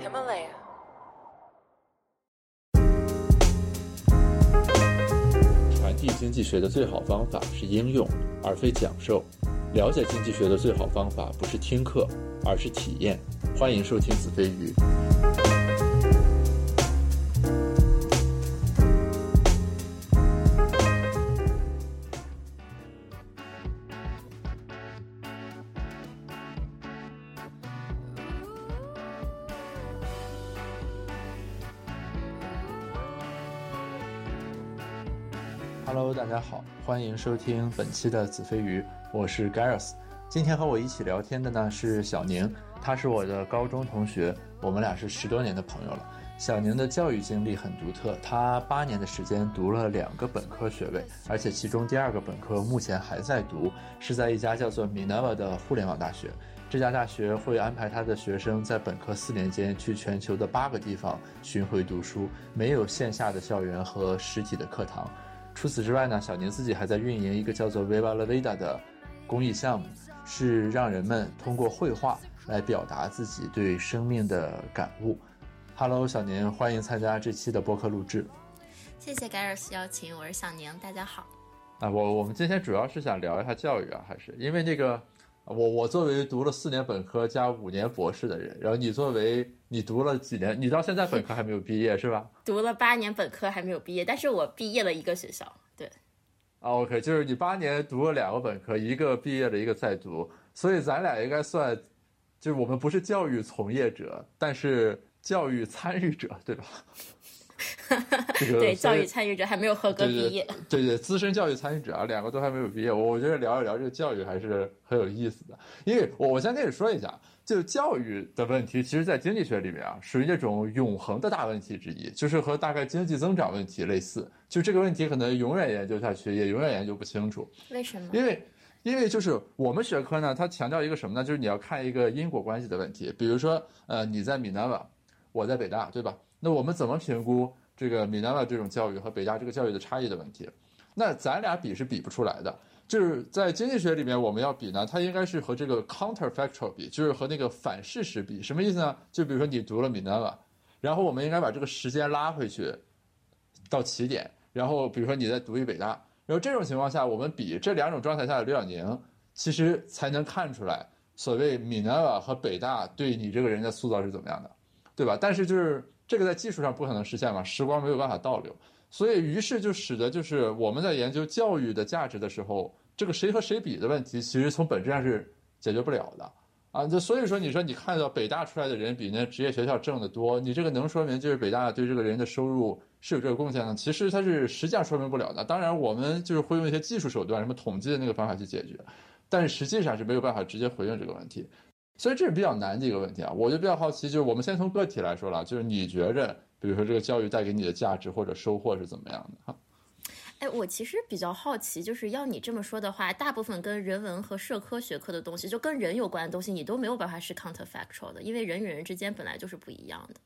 Himalaya. 传递经济学的最好方法是应用，而非讲授。了解经济学的最好方法不是听课，而是体验。欢迎收听子非鱼。欢迎收听本期的子非鱼，我是 Gareth。今天和我一起聊天的呢是小宁，他是我的高中同学，我们俩是十多年的朋友了。小宁的教育经历很独特，他八年的时间读了两个本科学位，而且其中第二个本科目前还在读，是在一家叫做 Minerva 的互联网大学。这家大学会安排他的学生在本科四年间去全球的八个地方巡回读书，没有线下的校园和实体的课堂。除此之外呢，小宁自己还在运营一个叫做 Viva La Vida 的公益项目，是让人们通过绘画来表达自己对生命的感悟。Hello，小宁，欢迎参加这期的播客录制。谢谢 Garros 邀请，我是小宁，大家好。啊，我我们今天主要是想聊一下教育啊，还是因为那个我我作为读了四年本科加五年博士的人，然后你作为你读了几年，你到现在本科还没有毕业是吧？读了八年本科还没有毕业，但是我毕业了一个学校。对，啊，OK，就是你八年读了两个本科，一个毕业了，一个在读，所以咱俩应该算，就是我们不是教育从业者，但是教育参与者，对吧？这个对，教育参与者还没有合格毕业。对对，资深教育参与者啊，两个都还没有毕业，我我觉得聊一聊这个教育还是很有意思的。因为我我先跟你说一下，就教育的问题，其实在经济学里面啊，属于那种永恒的大问题之一，就是和大概经济增长问题类似。就这个问题可能永远研究下去，也永远研究不清楚。为什么？因为因为就是我们学科呢，它强调一个什么呢？就是你要看一个因果关系的问题。比如说，呃，你在闽南网，我在北大，对吧？那我们怎么评估这个闽南瓦这种教育和北大这个教育的差异的问题？那咱俩比是比不出来的。就是在经济学里面，我们要比呢，它应该是和这个 counterfactual 比，就是和那个反事实比。什么意思呢？就比如说你读了闽南瓦，然后我们应该把这个时间拉回去到起点，然后比如说你再读一北大，然后这种情况下，我们比这两种状态下的刘晓宁，其实才能看出来所谓闽南瓦和北大对你这个人的塑造是怎么样的，对吧？但是就是这个在技术上不可能实现嘛，时光没有办法倒流，所以于是就使得就是我们在研究教育的价值的时候，这个谁和谁比的问题，其实从本质上是解决不了的。啊，就所以说，你说你看到北大出来的人比那职业学校挣得多，你这个能说明就是北大对这个人的收入是有这个贡献的？其实它是实际上说明不了的。当然，我们就是会用一些技术手段，什么统计的那个方法去解决，但是实际上是没有办法直接回应这个问题。所以这是比较难的一个问题啊。我就比较好奇，就是我们先从个体来说了，就是你觉着，比如说这个教育带给你的价值或者收获是怎么样的？哈，哎，我其实比较好奇，就是要你这么说的话，大部分跟人文和社科学科的东西，就跟人有关的东西，你都没有办法是 counterfactual 的，因为人与人之间本来就是不一样的，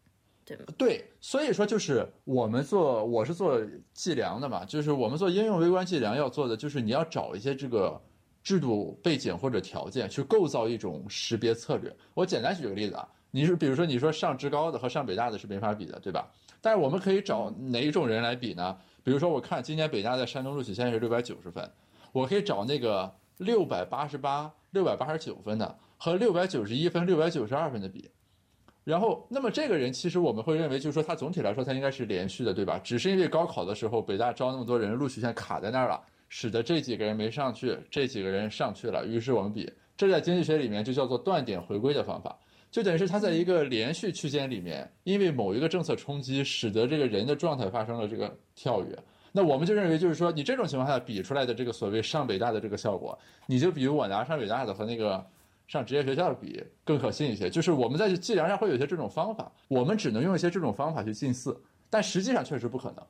对吗？对，所以说就是我们做，我是做计量的嘛，就是我们做应用微观计量要做的就是你要找一些这个制度背景或者条件去构造一种识别策略。我简单举个例子啊，你是比如说你说上职高的和上北大的是没法比的，对吧？但是我们可以找哪一种人来比呢？比如说我看今年北大在山东录取线是六百九十分，我可以找那个六百八十八、六百八十九分的和六百九十一分、六百九十二分的比。然后，那么这个人其实我们会认为，就是说他总体来说他应该是连续的，对吧？只是因为高考的时候北大招那么多人，录取线卡在那儿了，使得这几个人没上去，这几个人上去了，于是我们比。这在经济学里面就叫做断点回归的方法，就等于是他在一个连续区间里面，因为某一个政策冲击，使得这个人的状态发生了这个跳跃。那我们就认为，就是说你这种情况下比出来的这个所谓上北大的这个效果，你就比如我拿上北大的和那个上职业学校的比更可信一些。就是我们在计量上会有一些这种方法，我们只能用一些这种方法去近似，但实际上确实不可能，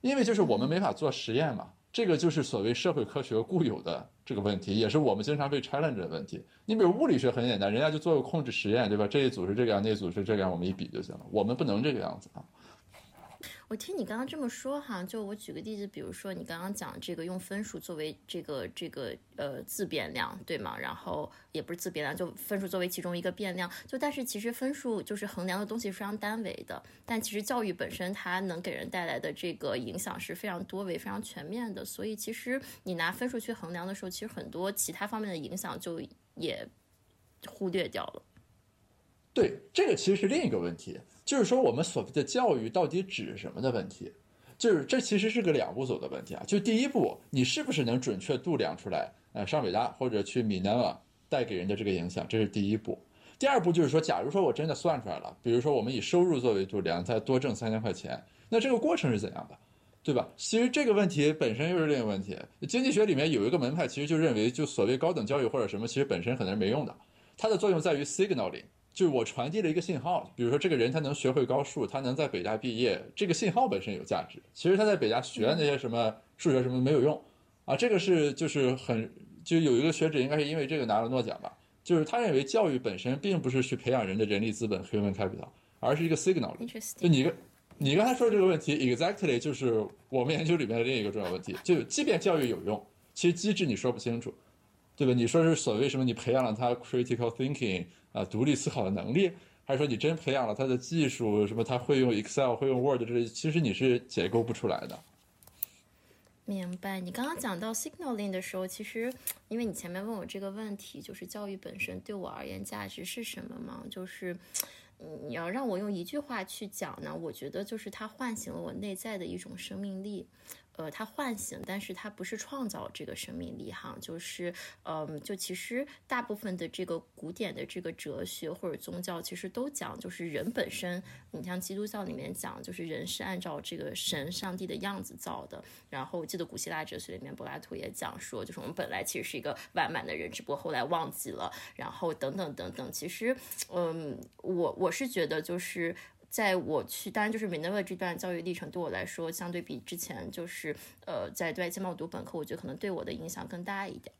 因为就是我们没法做实验嘛。这个就是所谓社会科学固有的这个问题，也是我们经常被 challenge 的问题。你比如物理学很简单，人家就做个控制实验，对吧？这一组是这个样，那一组是这个样，我们一比就行了。我们不能这个样子啊。我听你刚刚这么说哈，就我举个例子，比如说你刚刚讲这个用分数作为这个这个呃自变量，对吗？然后也不是自变量，就分数作为其中一个变量。就但是其实分数就是衡量的东西非常单维的，但其实教育本身它能给人带来的这个影响是非常多维、非常全面的。所以其实你拿分数去衡量的时候，其实很多其他方面的影响就也忽略掉了。对，这个其实是另一个问题。就是说，我们所谓的教育到底指什么的问题，就是这其实是个两步走的问题啊。就第一步，你是不是能准确度量出来，呃，上北大或者去闽南网带给人的这个影响，这是第一步。第二步就是说，假如说我真的算出来了，比如说我们以收入作为度量，再多挣三千块钱，那这个过程是怎样的，对吧？其实这个问题本身又是另一个问题。经济学里面有一个门派，其实就认为，就所谓高等教育或者什么，其实本身可能是没用的，它的作用在于 signaling。就是我传递了一个信号，比如说这个人他能学会高数，他能在北大毕业，这个信号本身有价值。其实他在北大学那些什么数学什么没有用，啊，这个是就是很就有一个学者应该是因为这个拿了诺奖吧，就是他认为教育本身并不是去培养人的人力资本 human capital，而是一个 signal。就你你刚才说这个问题 exactly 就是我们研究里面的另一个重要问题，就即便教育有用，其实机制你说不清楚，对吧？你说是所谓什么你培养了他 critical thinking。啊，独立思考的能力，还是说你真培养了他的技术？什么他会用 Excel，会用 Word，这些其实你是解构不出来的。明白。你刚刚讲到 signaling 的时候，其实因为你前面问我这个问题，就是教育本身对我而言价值是什么嘛？就是你要让我用一句话去讲呢，我觉得就是它唤醒了我内在的一种生命力。呃，它唤醒，但是它不是创造这个生命力哈，就是，嗯，就其实大部分的这个古典的这个哲学或者宗教，其实都讲，就是人本身，你像基督教里面讲，就是人是按照这个神上帝的样子造的，然后我记得古希腊哲学里面柏拉图也讲说，就是我们本来其实是一个完满的人，只不过后来忘记了，然后等等等等，其实，嗯，我我是觉得就是。在我去，当然就是 Minerva 这段教育历程对我来说，相对比之前就是呃在对外经贸读本科，我觉得可能对我的影响更大一点。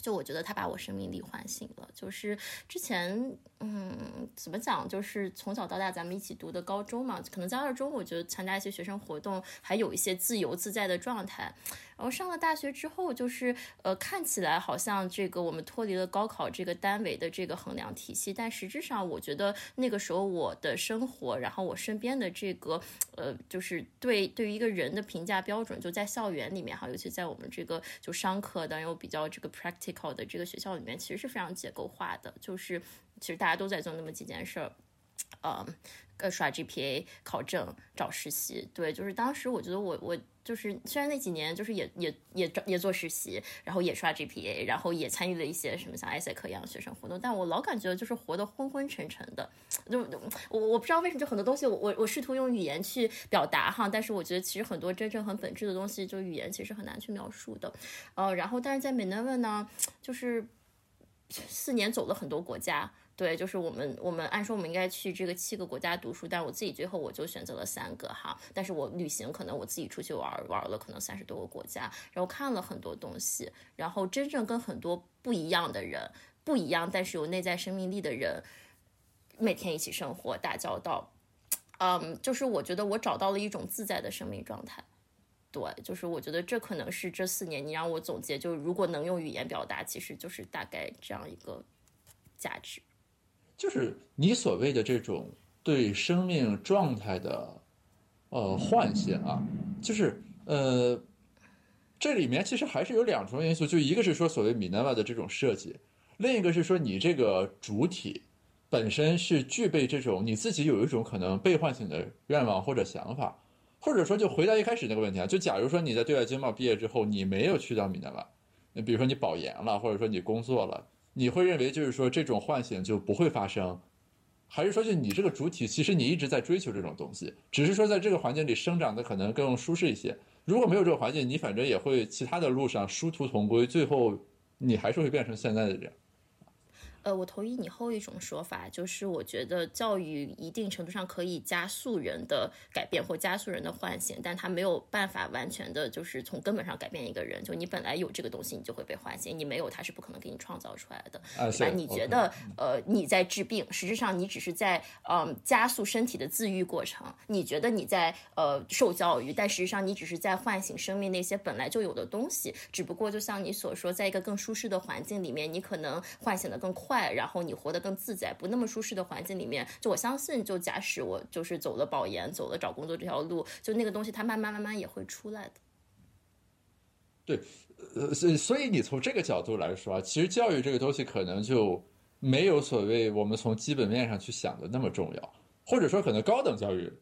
就我觉得他把我生命力唤醒了，就是之前嗯怎么讲，就是从小到大咱们一起读的高中嘛，可能在二中，我觉得参加一些学生活动，还有一些自由自在的状态。然后上了大学之后，就是呃，看起来好像这个我们脱离了高考这个单位的这个衡量体系，但实质上，我觉得那个时候我的生活，然后我身边的这个呃，就是对对于一个人的评价标准，就在校园里面哈，尤其在我们这个就商科的又比较这个 practical 的这个学校里面，其实是非常结构化的，就是其实大家都在做那么几件事儿，呃。呃，刷 GPA 考证找实习，对，就是当时我觉得我我就是虽然那几年就是也也也找也做实习，然后也刷 GPA，然后也参与了一些什么像艾赛克一样学生活动，但我老感觉就是活得昏昏沉沉的，就我我不知道为什么就很多东西我我我试图用语言去表达哈，但是我觉得其实很多真正很本质的东西，就语言其实很难去描述的，呃，然后但是在 MENIVEN 呢，就是四年走了很多国家。对，就是我们，我们按说我们应该去这个七个国家读书，但我自己最后我就选择了三个哈。但是我旅行可能我自己出去玩玩了，可能三十多个国家，然后看了很多东西，然后真正跟很多不一样的人，不一样但是有内在生命力的人，每天一起生活打交道，嗯，就是我觉得我找到了一种自在的生命状态。对，就是我觉得这可能是这四年你让我总结，就是如果能用语言表达，其实就是大概这样一个价值。就是你所谓的这种对生命状态的呃唤醒啊，就是呃这里面其实还是有两重因素，就一个是说所谓米南瓦的这种设计，另一个是说你这个主体本身是具备这种你自己有一种可能被唤醒的愿望或者想法，或者说就回到一开始那个问题啊，就假如说你在对外经贸毕业之后，你没有去到米南瓦，那比如说你保研了，或者说你工作了。你会认为就是说这种唤醒就不会发生，还是说就你这个主体其实你一直在追求这种东西，只是说在这个环境里生长的可能更舒适一些。如果没有这个环境，你反正也会其他的路上殊途同归，最后你还是会变成现在的人。呃，我同意你后一种说法，就是我觉得教育一定程度上可以加速人的改变或加速人的唤醒，但它没有办法完全的，就是从根本上改变一个人。就你本来有这个东西，你就会被唤醒；你没有，它是不可能给你创造出来的。啊，对吧？你觉得呃你在治病，实质上你只是在嗯加速身体的自愈过程。你觉得你在呃受教育，但实际上你只是在唤醒生命那些本来就有的东西。只不过就像你所说，在一个更舒适的环境里面，你可能唤醒的更快，然后你活得更自在。不那么舒适的环境里面，就我相信，就假使我就是走了保研，走了找工作这条路，就那个东西它慢慢慢慢也会出来的。对，呃，所以所以你从这个角度来说啊，其实教育这个东西可能就没有所谓我们从基本面上去想的那么重要，或者说可能高等教育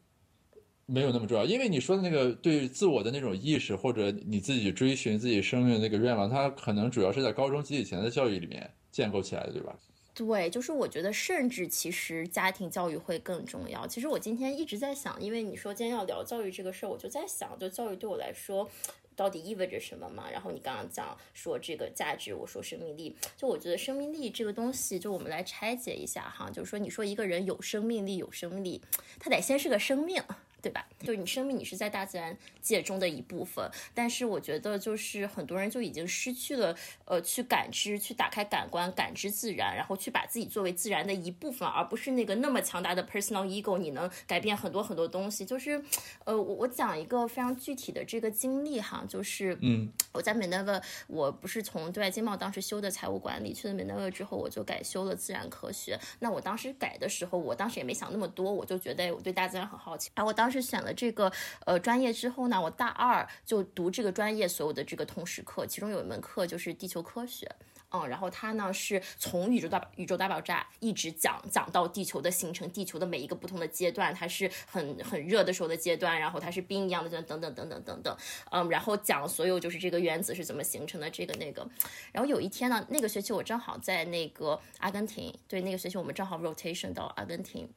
没有那么重要，因为你说的那个对自我的那种意识，或者你自己追寻自己生命的那个愿望，它可能主要是在高中及以前的教育里面建构起来的，对吧？对，就是我觉得，甚至其实家庭教育会更重要。其实我今天一直在想，因为你说今天要聊教育这个事儿，我就在想，就教育对我来说。到底意味着什么嘛？然后你刚刚讲说这个价值，我说生命力，就我觉得生命力这个东西，就我们来拆解一下哈，就是说你说一个人有生命力，有生命力，他得先是个生命。对吧？就是你生命，你是在大自然界中的一部分，但是我觉得就是很多人就已经失去了呃去感知、去打开感官、感知自然，然后去把自己作为自然的一部分，而不是那个那么强大的 personal ego，你能改变很多很多东西。就是呃，我我讲一个非常具体的这个经历哈，就是嗯，我在美奈沃，我不是从对外经贸当时修的财务管理，去了美奈沃之后，我就改修了自然科学。那我当时改的时候，我当时也没想那么多，我就觉得我对大自然很好奇，然后我当。是选了这个呃专业之后呢，我大二就读这个专业所有的这个通识课，其中有一门课就是地球科学，嗯，然后它呢是从宇宙大宇宙大爆炸一直讲讲到地球的形成，地球的每一个不同的阶段，它是很很热的时候的阶段，然后它是冰一样的等等等等等等，嗯，然后讲所有就是这个原子是怎么形成的，这个那个，然后有一天呢，那个学期我正好在那个阿根廷，对，那个学期我们正好 rotation 到阿根廷。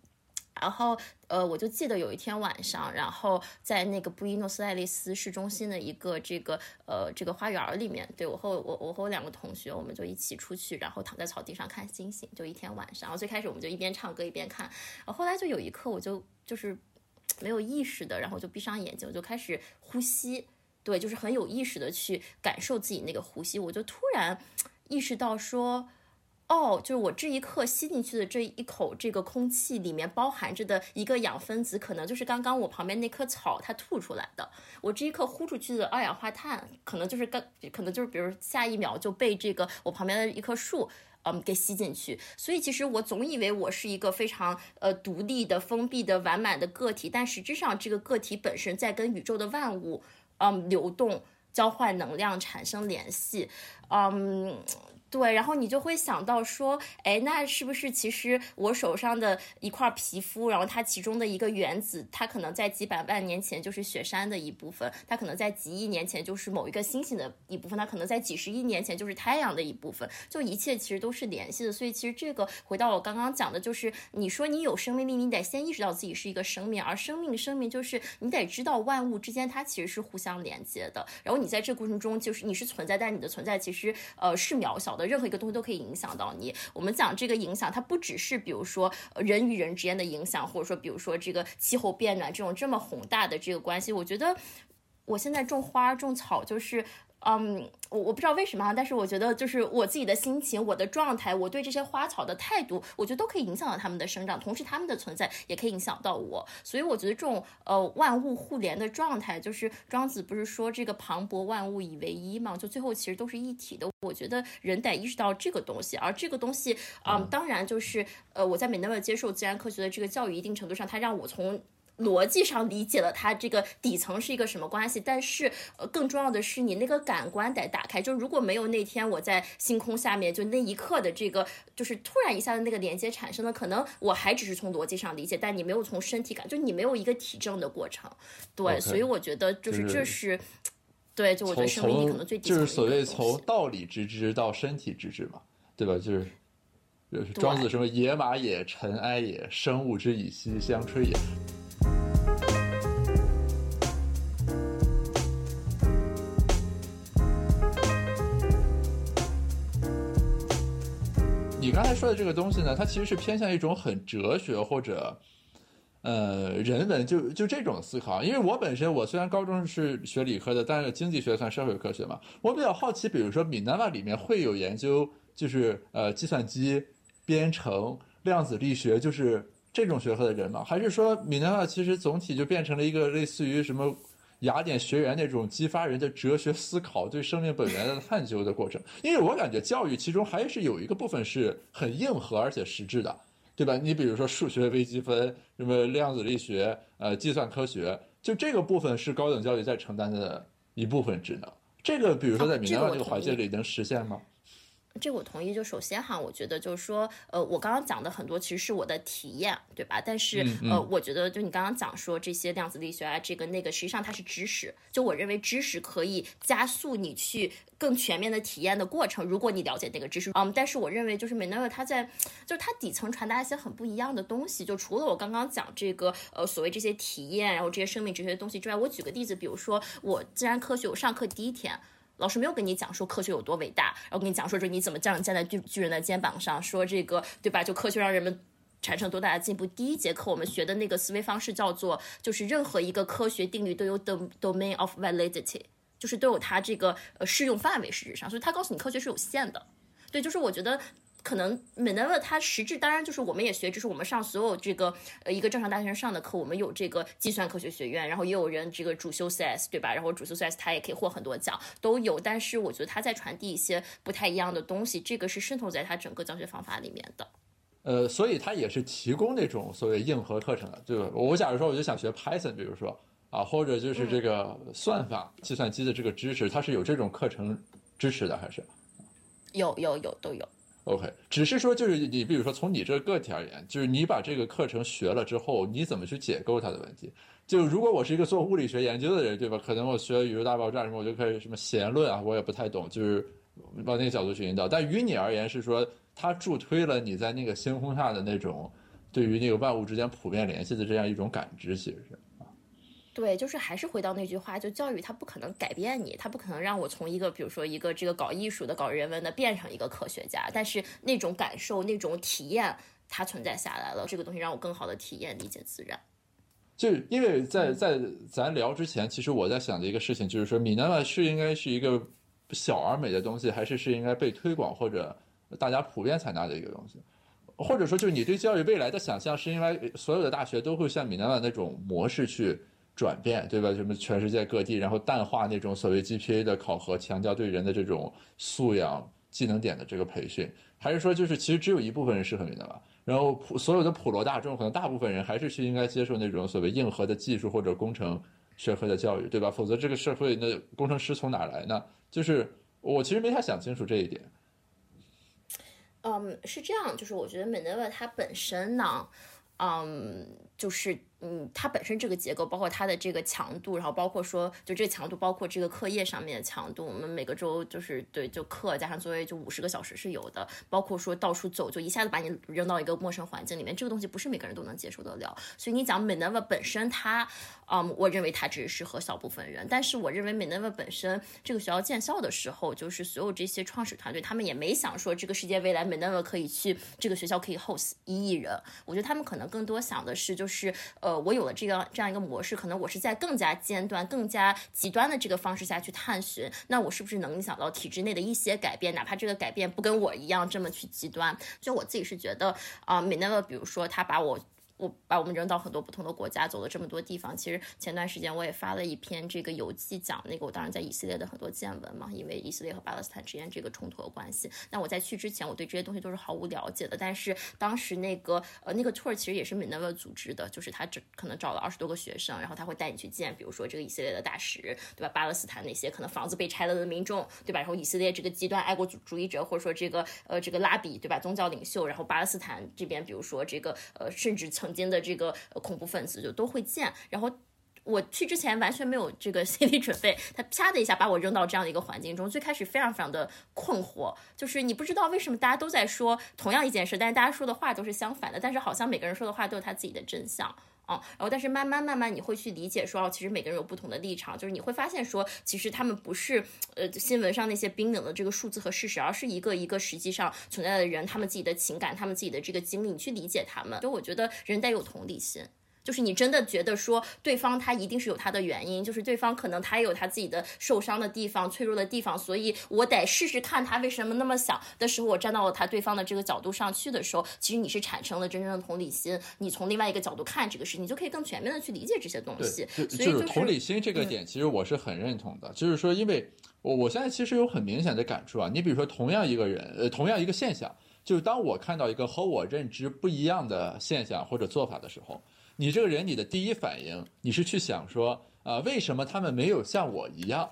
然后，呃，我就记得有一天晚上，然后在那个布宜诺斯艾利斯市中心的一个这个呃这个花园里面，对我和我我和我两个同学，我们就一起出去，然后躺在草地上看星星，就一天晚上。然后最开始我们就一边唱歌一边看，然后后来就有一刻我就就是没有意识的，然后就闭上眼睛，就开始呼吸，对，就是很有意识的去感受自己那个呼吸，我就突然意识到说。哦，就是我这一刻吸进去的这一口这个空气里面包含着的一个氧分子，可能就是刚刚我旁边那棵草它吐出来的。我这一刻呼出去的二氧化碳，可能就是刚，可能就是比如下一秒就被这个我旁边的一棵树，嗯，给吸进去。所以其实我总以为我是一个非常呃独立的、封闭的、完满的个体，但实质上这个个体本身在跟宇宙的万物，嗯，流动、交换能量、产生联系，嗯。对，然后你就会想到说，哎，那是不是其实我手上的一块皮肤，然后它其中的一个原子，它可能在几百万年前就是雪山的一部分，它可能在几亿年前就是某一个星星的一部分，它可能在几十亿年前就是太阳的一部分，就一切其实都是联系的。所以其实这个回到我刚刚讲的，就是你说你有生命力，你得先意识到自己是一个生命，而生命生命就是你得知道万物之间它其实是互相连接的。然后你在这过程中就是你是存在，但你的存在其实呃是渺小的。任何一个东西都可以影响到你。我们讲这个影响，它不只是比如说人与人之间的影响，或者说比如说这个气候变暖这种这么宏大的这个关系。我觉得我现在种花种草就是。嗯，我我不知道为什么，但是我觉得就是我自己的心情、我的状态、我对这些花草的态度，我觉得都可以影响到它们的生长，同时它们的存在也可以影响到我。所以我觉得这种呃万物互联的状态，就是庄子不是说这个磅礴万物以为一嘛，就最后其实都是一体的。我觉得人得意识到这个东西，而这个东西，嗯，当然就是呃我在美奈沃接受自然科学的这个教育，一定程度上，它让我从。逻辑上理解了它这个底层是一个什么关系，但是呃更重要的是你那个感官得打开。就如果没有那天我在星空下面，就那一刻的这个，就是突然一下子那个连接产生了，可能我还只是从逻辑上理解，但你没有从身体感，就你没有一个体证的过程。对，所以我觉得就是这是，对，就我觉得生命力可能最底层就是所谓从道理之知到身体之知嘛，对吧？就是庄子什么野马也，尘埃也，生物之以息相吹也。刚才说的这个东西呢，它其实是偏向一种很哲学或者。呃，人文就就这种思考，因为我本身我虽然高中是学理科的，但是经济学算社会科学嘛，我比较好奇，比如说闽南话里面会有研究，就是呃计算机、编程、量子力学，就是这种学科的人吗？还是说闽南话其实总体就变成了一个类似于什么雅典学员那种激发人的哲学思考、对生命本源的探究的过程？因为我感觉教育其中还是有一个部分是很硬核而且实质的。对吧？你比如说数学、微积分、什么量子力学、呃，计算科学，就这个部分是高等教育在承担的一部分职能。这个，比如说在闽南话这个环境里能实现吗？这我同意。就首先哈，我觉得就是说，呃，我刚刚讲的很多其实是我的体验，对吧？但是呃，我觉得就你刚刚讲说这些量子力学啊，这个那个，实际上它是知识。就我认为知识可以加速你去更全面的体验的过程。如果你了解那个知识，嗯，但是我认为就是美奈尔它在就是它底层传达一些很不一样的东西。就除了我刚刚讲这个呃所谓这些体验，然后这些生命哲学的东西之外，我举个例子，比如说我自然科学，我上课第一天。老师没有跟你讲说科学有多伟大，然后跟你讲说说你怎么站站在巨巨人的肩膀上，说这个对吧？就科学让人们产生多大的进步。第一节课我们学的那个思维方式叫做，就是任何一个科学定律都有 the domain of validity，就是都有它这个呃适用范围。实质上，所以它告诉你科学是有限的。对，就是我觉得。可能 m e n e v a 它实质当然就是我们也学，就是我们上所有这个呃一个正常大学生上的课，我们有这个计算科学学院，然后也有人这个主修 CS 对吧？然后主修 CS 他也可以获很多奖，都有。但是我觉得他在传递一些不太一样的东西，这个是渗透在他整个教学方法里面的。呃，所以他也是提供那种所谓硬核课程的，对吧？我假如说我就想学 Python，比如说啊，或者就是这个算法、计算机的这个知识，它是有这种课程支持的，还是？有有有都有。OK，只是说就是你，比如说从你这个个体而言，就是你把这个课程学了之后，你怎么去解构它的问题？就如果我是一个做物理学研究的人，对吧？可能我学宇宙大爆炸什么，我就可以什么弦论啊，我也不太懂，就是往那个角度去引导。但于你而言是说，它助推了你在那个星空下的那种对于那个万物之间普遍联系的这样一种感知，其实是。对，就是还是回到那句话，就教育它不可能改变你，它不可能让我从一个比如说一个这个搞艺术的、搞人文的变成一个科学家，但是那种感受、那种体验，它存在下来了。这个东西让我更好的体验、理解自然。就因为在在咱聊之前，其实我在想的一个事情就是说，米南话是应该是一个小而美的东西，还是是应该被推广或者大家普遍采纳的一个东西？或者说，就是你对教育未来的想象，是因为所有的大学都会像米南话那种模式去？转变对吧？什么全世界各地，然后淡化那种所谓 GPA 的考核，强调对人的这种素养、技能点的这个培训，还是说就是其实只有一部分人适合你的吧？然后普所有的普罗大众，可能大部分人还是去应该接受那种所谓硬核的技术或者工程学科的教育，对吧？否则这个社会那工程师从哪来呢？就是我其实没太想清楚这一点。嗯，是这样，就是我觉得 m a n e v a 它本身呢，嗯，就是。嗯，它本身这个结构，包括它的这个强度，然后包括说，就这个强度，包括这个课业上面的强度，我们每个周就是对，就课加上作业就五十个小时是有的。包括说到处走，就一下子把你扔到一个陌生环境里面，这个东西不是每个人都能接受得了。所以你讲 Minerva 本身，它，嗯，我认为它只适合小部分人。但是我认为 Minerva 本身这个学校建校的时候，就是所有这些创始团队，他们也没想说这个世界未来 Minerva 可以去这个学校可以 host 一亿人。我觉得他们可能更多想的是，就是呃。我有了这个这样一个模式，可能我是在更加尖端、更加极端的这个方式下去探寻，那我是不是能影响到体制内的一些改变？哪怕这个改变不跟我一样这么去极端，就我自己是觉得啊，美奈乐，比如说他把我。我把我们扔到很多不同的国家，走了这么多地方。其实前段时间我也发了一篇这个游记，讲那个我当时在以色列的很多见闻嘛，因为以色列和巴勒斯坦之间这个冲突的关系。那我在去之前，我对这些东西都是毫无了解的。但是当时那个呃那个 tour 其实也是 m i n e v a 组织的，就是他只可能找了二十多个学生，然后他会带你去见，比如说这个以色列的大使，对吧？巴勒斯坦那些可能房子被拆了的民众，对吧？然后以色列这个极端爱国主主义者，或者说这个呃这个拉比，对吧？宗教领袖，然后巴勒斯坦这边，比如说这个呃甚至曾经的这个。恐怖分子就都会见，然后我去之前完全没有这个 心理准备，他啪的一下把我扔到这样的一个环境中，最开始非常非常的困惑，就是你不知道为什么大家都在说同样一件事，但是大家说的话都是相反的，但是好像每个人说的话都有他自己的真相哦。然后但是慢慢慢慢你会去理解说，哦，其实每个人有不同的立场，就是你会发现说，其实他们不是呃新闻上那些冰冷的这个数字和事实，而是一个一个实际上存在的人，他们自己的情感，他们自己的这个经历，你去理解他们。就我觉得人得有同理心。就是你真的觉得说对方他一定是有他的原因，就是对方可能他也有他自己的受伤的地方、脆弱的地方，所以我得试试看他为什么那么想的时候，我站到了他对方的这个角度上去的时候，其实你是产生了真正的同理心，你从另外一个角度看这个事情，你就可以更全面的去理解这些东西。就所以就是同理心这个点，其实我是很认同的。就是说，因为我我现在其实有很明显的感触啊，你比如说同样一个人，呃，同样一个现象，就是当我看到一个和我认知不一样的现象或者做法的时候。你这个人，你的第一反应，你是去想说，啊，为什么他们没有像我一样，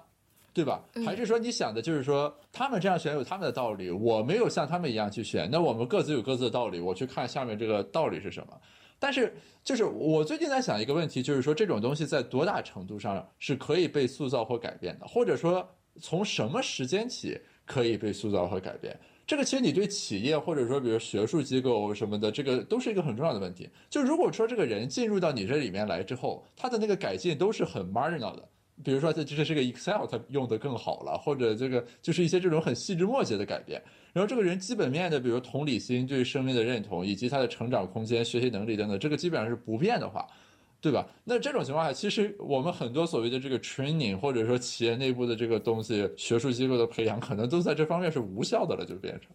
对吧？还是说你想的就是说，他们这样选有他们的道理，我没有像他们一样去选，那我们各自有各自的道理，我去看下面这个道理是什么？但是，就是我最近在想一个问题，就是说这种东西在多大程度上是可以被塑造或改变的，或者说从什么时间起可以被塑造和改变？这个其实你对企业或者说比如学术机构什么的，这个都是一个很重要的问题。就如果说这个人进入到你这里面来之后，他的那个改进都是很 marginal 的，比如说这这是个 Excel，他用的更好了，或者这个就是一些这种很细枝末节的改变。然后这个人基本面的，比如同理心、对生命的认同，以及他的成长空间、学习能力等等，这个基本上是不变的话。对吧？那这种情况下，其实我们很多所谓的这个 training，或者说企业内部的这个东西，学术机构的培养，可能都在这方面是无效的了，就变成。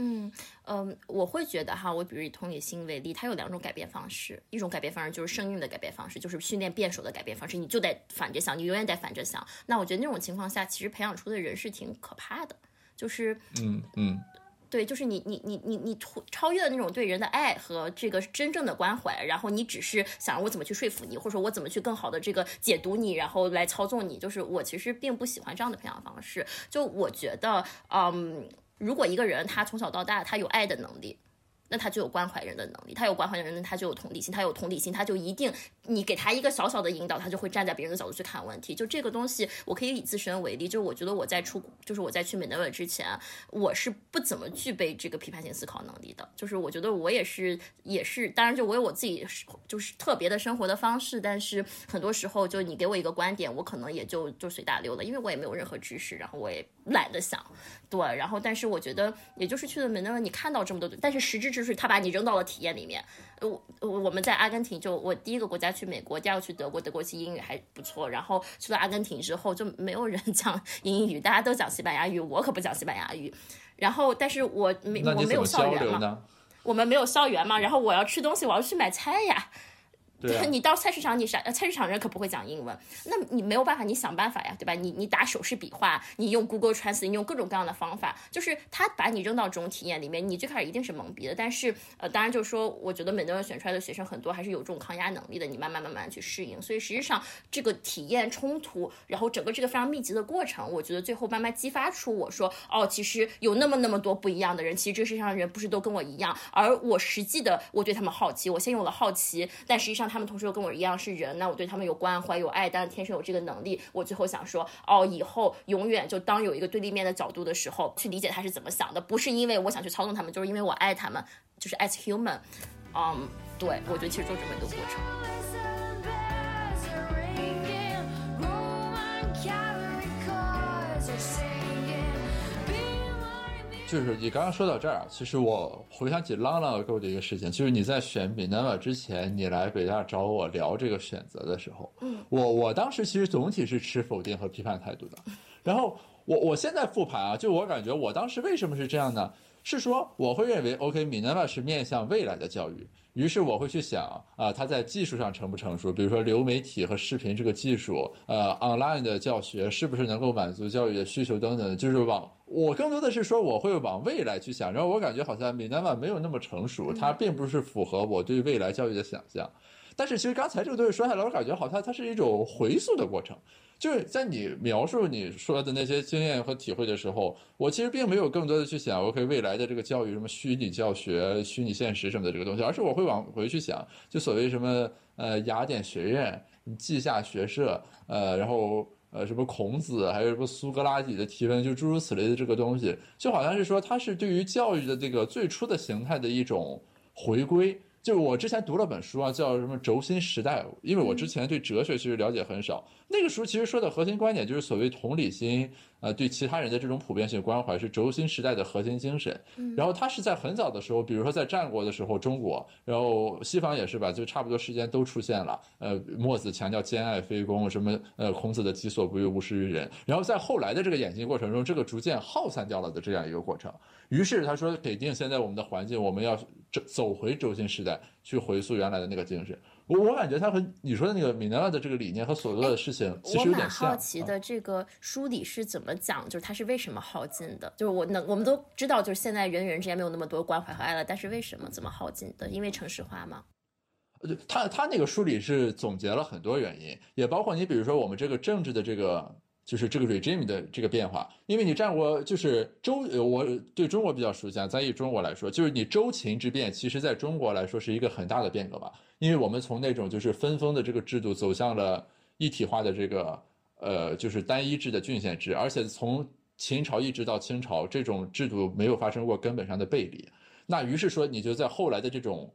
嗯嗯，我会觉得哈，我比如以同理心为例，它有两种改变方式，一种改变方式就是生硬的改变方式，就是训练辩手的改变方式，你就得反着想，你永远得反着想。那我觉得那种情况下，其实培养出的人是挺可怕的，就是嗯嗯。对，就是你你你你你超超越了那种对人的爱和这个真正的关怀，然后你只是想我怎么去说服你，或者说我怎么去更好的这个解读你，然后来操纵你。就是我其实并不喜欢这样的培养方式。就我觉得，嗯，如果一个人他从小到大他有爱的能力。那他就有关怀人的能力，他有关怀人，他就有同理心，他有同理心，他就一定，你给他一个小小的引导，他就会站在别人的角度去看问题。就这个东西，我可以以自身为例，就是我觉得我在出，就是我在去美德尔之前，我是不怎么具备这个批判性思考能力的。就是我觉得我也是，也是，当然就我有我自己就是特别的生活的方式，但是很多时候就你给我一个观点，我可能也就就随大流了，因为我也没有任何知识，然后我也懒得想。对，然后但是我觉得，也就是去了门德尔，你看到这么多，但是实质就是他把你扔到了体验里面。我我们在阿根廷，就我第一个国家去美国，第二个去德国，德国其实英语还不错。然后去了阿根廷之后，就没有人 讲英语，大家都讲西班牙语，我可不讲西班牙语。然后，但是我没我没有校园嘛，我们没有校园嘛。然后我要吃东西，我要去买菜呀。对，你到菜市场，你啥？菜市场人可不会讲英文，那你没有办法，你想办法呀，对吧？你你打手势比划，你用 Google Translate，你用各种各样的方法，就是他把你扔到这种体验里面，你最开始一定是懵逼的。但是，呃，当然就是说，我觉得美德尔选出来的学生很多还是有这种抗压能力的，你慢慢慢慢去适应。所以实际上这个体验冲突，然后整个这个非常密集的过程，我觉得最后慢慢激发出我说，哦，其实有那么那么多不一样的人，其实这世界上的人不是都跟我一样，而我实际的我对他们好奇，我先有了好奇，但实际上他们同时又跟我一样。是人，那我对他们有关怀有爱，但是天生有这个能力。我最后想说，哦，以后永远就当有一个对立面的角度的时候，去理解他是怎么想的，不是因为我想去操纵他们，就是因为我爱他们，就是 as human。嗯，对，我觉得其实就这么一个过程。就是你刚刚说到这儿啊，其实我回想起浪浪给我的一个事情，就是你在选 Minerva 之前，你来北大找我聊这个选择的时候，嗯，我我当时其实总体是持否定和批判态度的。然后我我现在复盘啊，就我感觉我当时为什么是这样呢？是说我会认为，OK，Minerva 是面向未来的教育。于是我会去想啊，它在技术上成不成熟？比如说流媒体和视频这个技术，呃，online 的教学是不是能够满足教育的需求等等。就是往我更多的是说，我会往未来去想。然后我感觉好像 Minerva 没有那么成熟，它并不是符合我对未来教育的想象。但是其实刚才这个东西说下来，我感觉好像它是一种回溯的过程。就是在你描述你说的那些经验和体会的时候，我其实并没有更多的去想，OK 未来的这个教育什么虚拟教学、虚拟现实什么的这个东西，而是我会往回去想，就所谓什么呃雅典学院、稷下学社，呃，然后呃什么孔子，还有什么苏格拉底的提问，就诸如此类的这个东西，就好像是说它是对于教育的这个最初的形态的一种回归。就是我之前读了本书啊，叫什么《轴心时代》，因为我之前对哲学其实了解很少。那个时候其实说的核心观点就是所谓同理心，呃，对其他人的这种普遍性关怀是轴心时代的核心精神。然后它是在很早的时候，比如说在战国的时候，中国，然后西方也是吧，就差不多时间都出现了。呃，墨子强调兼爱非攻，什么呃，孔子的己所不欲，勿施于人。然后在后来的这个演进过程中，这个逐渐耗散掉了的这样一个过程。于是他说，给定现在我们的环境，我们要走走回轴心时代，去回溯原来的那个精神。我我感觉他和你说的那个米奈拉的这个理念和所做的事情其实有点像。好奇的，这个书里是怎么讲，就是他是为什么耗尽的？就是我能我们都知道，就是现在人与人之间没有那么多关怀和爱了，但是为什么这么耗尽的？因为城市化吗？呃，他他那个书里是总结了很多原因，也包括你比如说我们这个政治的这个。就是这个 regime 的这个变化，因为你战国就是周，我对中国比较熟悉啊。咱以中国来说，就是你周秦之变，其实在中国来说是一个很大的变革吧。因为我们从那种就是分封的这个制度，走向了一体化的这个呃，就是单一制的郡县制，而且从秦朝一直到清朝，这种制度没有发生过根本上的背离。那于是说，你就在后来的这种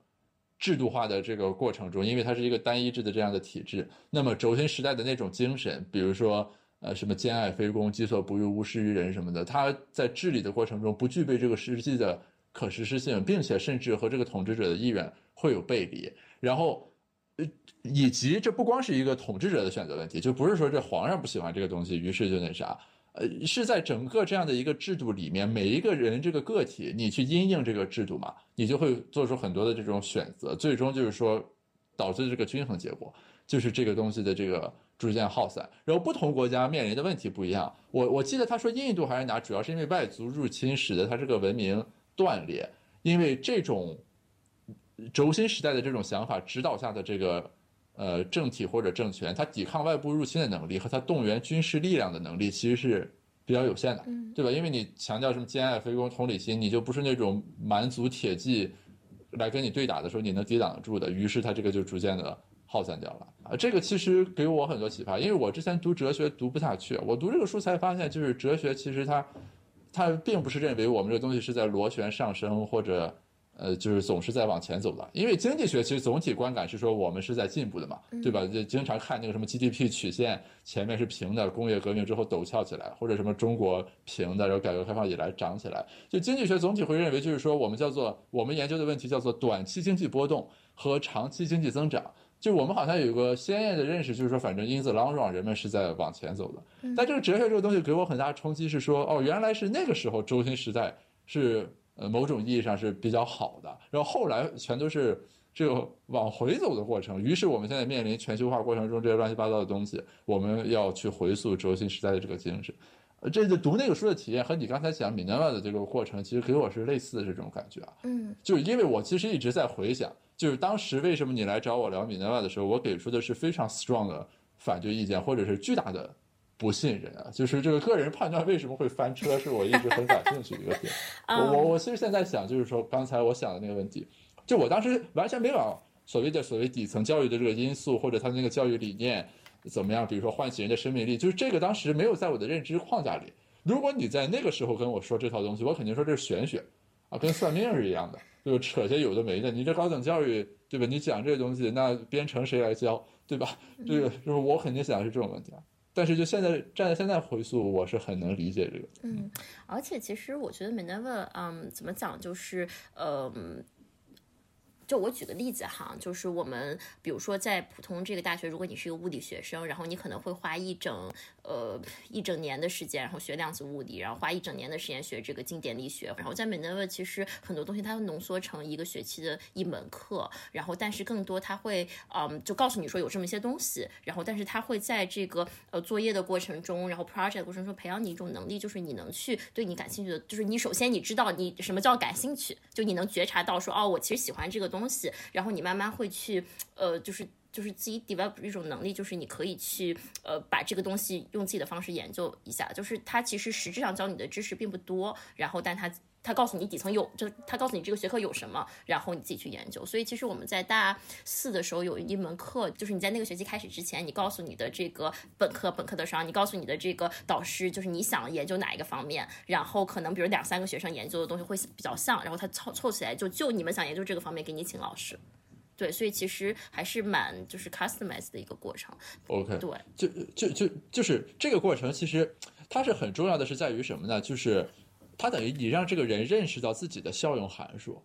制度化的这个过程中，因为它是一个单一制的这样的体制，那么轴心时代的那种精神，比如说。呃，什么兼爱非攻，己所不欲，勿施于人什么的，它在治理的过程中不具备这个实际的可实施性，并且甚至和这个统治者的意愿会有背离。然后，呃，以及这不光是一个统治者的选择问题，就不是说这皇上不喜欢这个东西，于是就那啥，呃，是在整个这样的一个制度里面，每一个人这个个体，你去因应这个制度嘛，你就会做出很多的这种选择，最终就是说导致这个均衡结果，就是这个东西的这个。逐渐耗散，然后不同国家面临的问题不一样。我我记得他说印度还是哪，主要是因为外族入侵使得他这个文明断裂。因为这种轴心时代的这种想法指导下的这个呃政体或者政权，它抵抗外部入侵的能力和它动员军事力量的能力其实是比较有限的，对吧？因为你强调什么兼爱非攻、同理心，你就不是那种蛮族铁骑来跟你对打的时候你能抵挡得住的。于是它这个就逐渐的。耗散掉了啊！这个其实给我很多启发，因为我之前读哲学读不下去，我读这个书才发现，就是哲学其实它，它并不是认为我们这个东西是在螺旋上升，或者呃，就是总是在往前走的。因为经济学其实总体观感是说我们是在进步的嘛，对吧？就经常看那个什么 GDP 曲线，前面是平的，工业革命之后陡峭起来，或者什么中国平的，然后改革开放以来涨起来。就经济学总体会认为，就是说我们叫做我们研究的问题叫做短期经济波动和长期经济增长。就我们好像有个鲜艳的认识，就是说，反正 in the long run，人们是在往前走的。但这个哲学这个东西给我很大的冲击，是说，哦，原来是那个时候轴心时代是呃某种意义上是比较好的，然后后来全都是这个往回走的过程。于是我们现在面临全球化过程中这些乱七八糟的东西，我们要去回溯轴心时代的这个精神。呃这就读那个书的体验和你刚才讲米奈瓦的这个过程，其实给我是类似的这种感觉啊。嗯，就是因为我其实一直在回想。就是当时为什么你来找我聊米奈瓦的时候，我给出的是非常 strong 的反对意见，或者是巨大的不信任啊。就是这个个人判断为什么会翻车，是我一直很感兴趣的一个点。我我我其实现在想，就是说刚才我想的那个问题，就我当时完全没往所谓的所谓底层教育的这个因素，或者他那个教育理念怎么样，比如说唤起人的生命力，就是这个当时没有在我的认知框架里。如果你在那个时候跟我说这套东西，我肯定说这是玄学啊，跟算命是一样的。就扯些有的没的，你这高等教育对吧？你讲这个东西，那编程谁来教对吧？这个就是我肯定想的是这种问题啊。但是就现在站在现在回溯，我是很能理解这个。嗯，而且其实我觉得 Minerva，嗯，怎么讲就是嗯。就我举个例子哈，就是我们比如说在普通这个大学，如果你是一个物理学生，然后你可能会花一整呃一整年的时间，然后学量子物理，然后花一整年的时间学这个经典力学。然后在美奈沃，其实很多东西它会浓缩成一个学期的一门课，然后但是更多它会嗯就告诉你说有这么一些东西，然后但是它会在这个呃作业的过程中，然后 project 过程中培养你一种能力，就是你能去对你感兴趣的，就是你首先你知道你什么叫感兴趣，就你能觉察到说哦我其实喜欢这个。东西，然后你慢慢会去呃，就是。就是自己 develop 一种能力，就是你可以去呃把这个东西用自己的方式研究一下。就是它其实实质上教你的知识并不多，然后但它它告诉你底层有，就它告诉你这个学科有什么，然后你自己去研究。所以其实我们在大四的时候有一门课，就是你在那个学期开始之前，你告诉你的这个本科本科的商，你告诉你的这个导师，就是你想研究哪一个方面，然后可能比如两三个学生研究的东西会比较像，然后他凑凑起来就就你们想研究这个方面，给你请老师。对，所以其实还是蛮就是 customize 的一个过程。OK，对，就就就就是这个过程，其实它是很重要的，是在于什么呢？就是它等于你让这个人认识到自己的效用函数，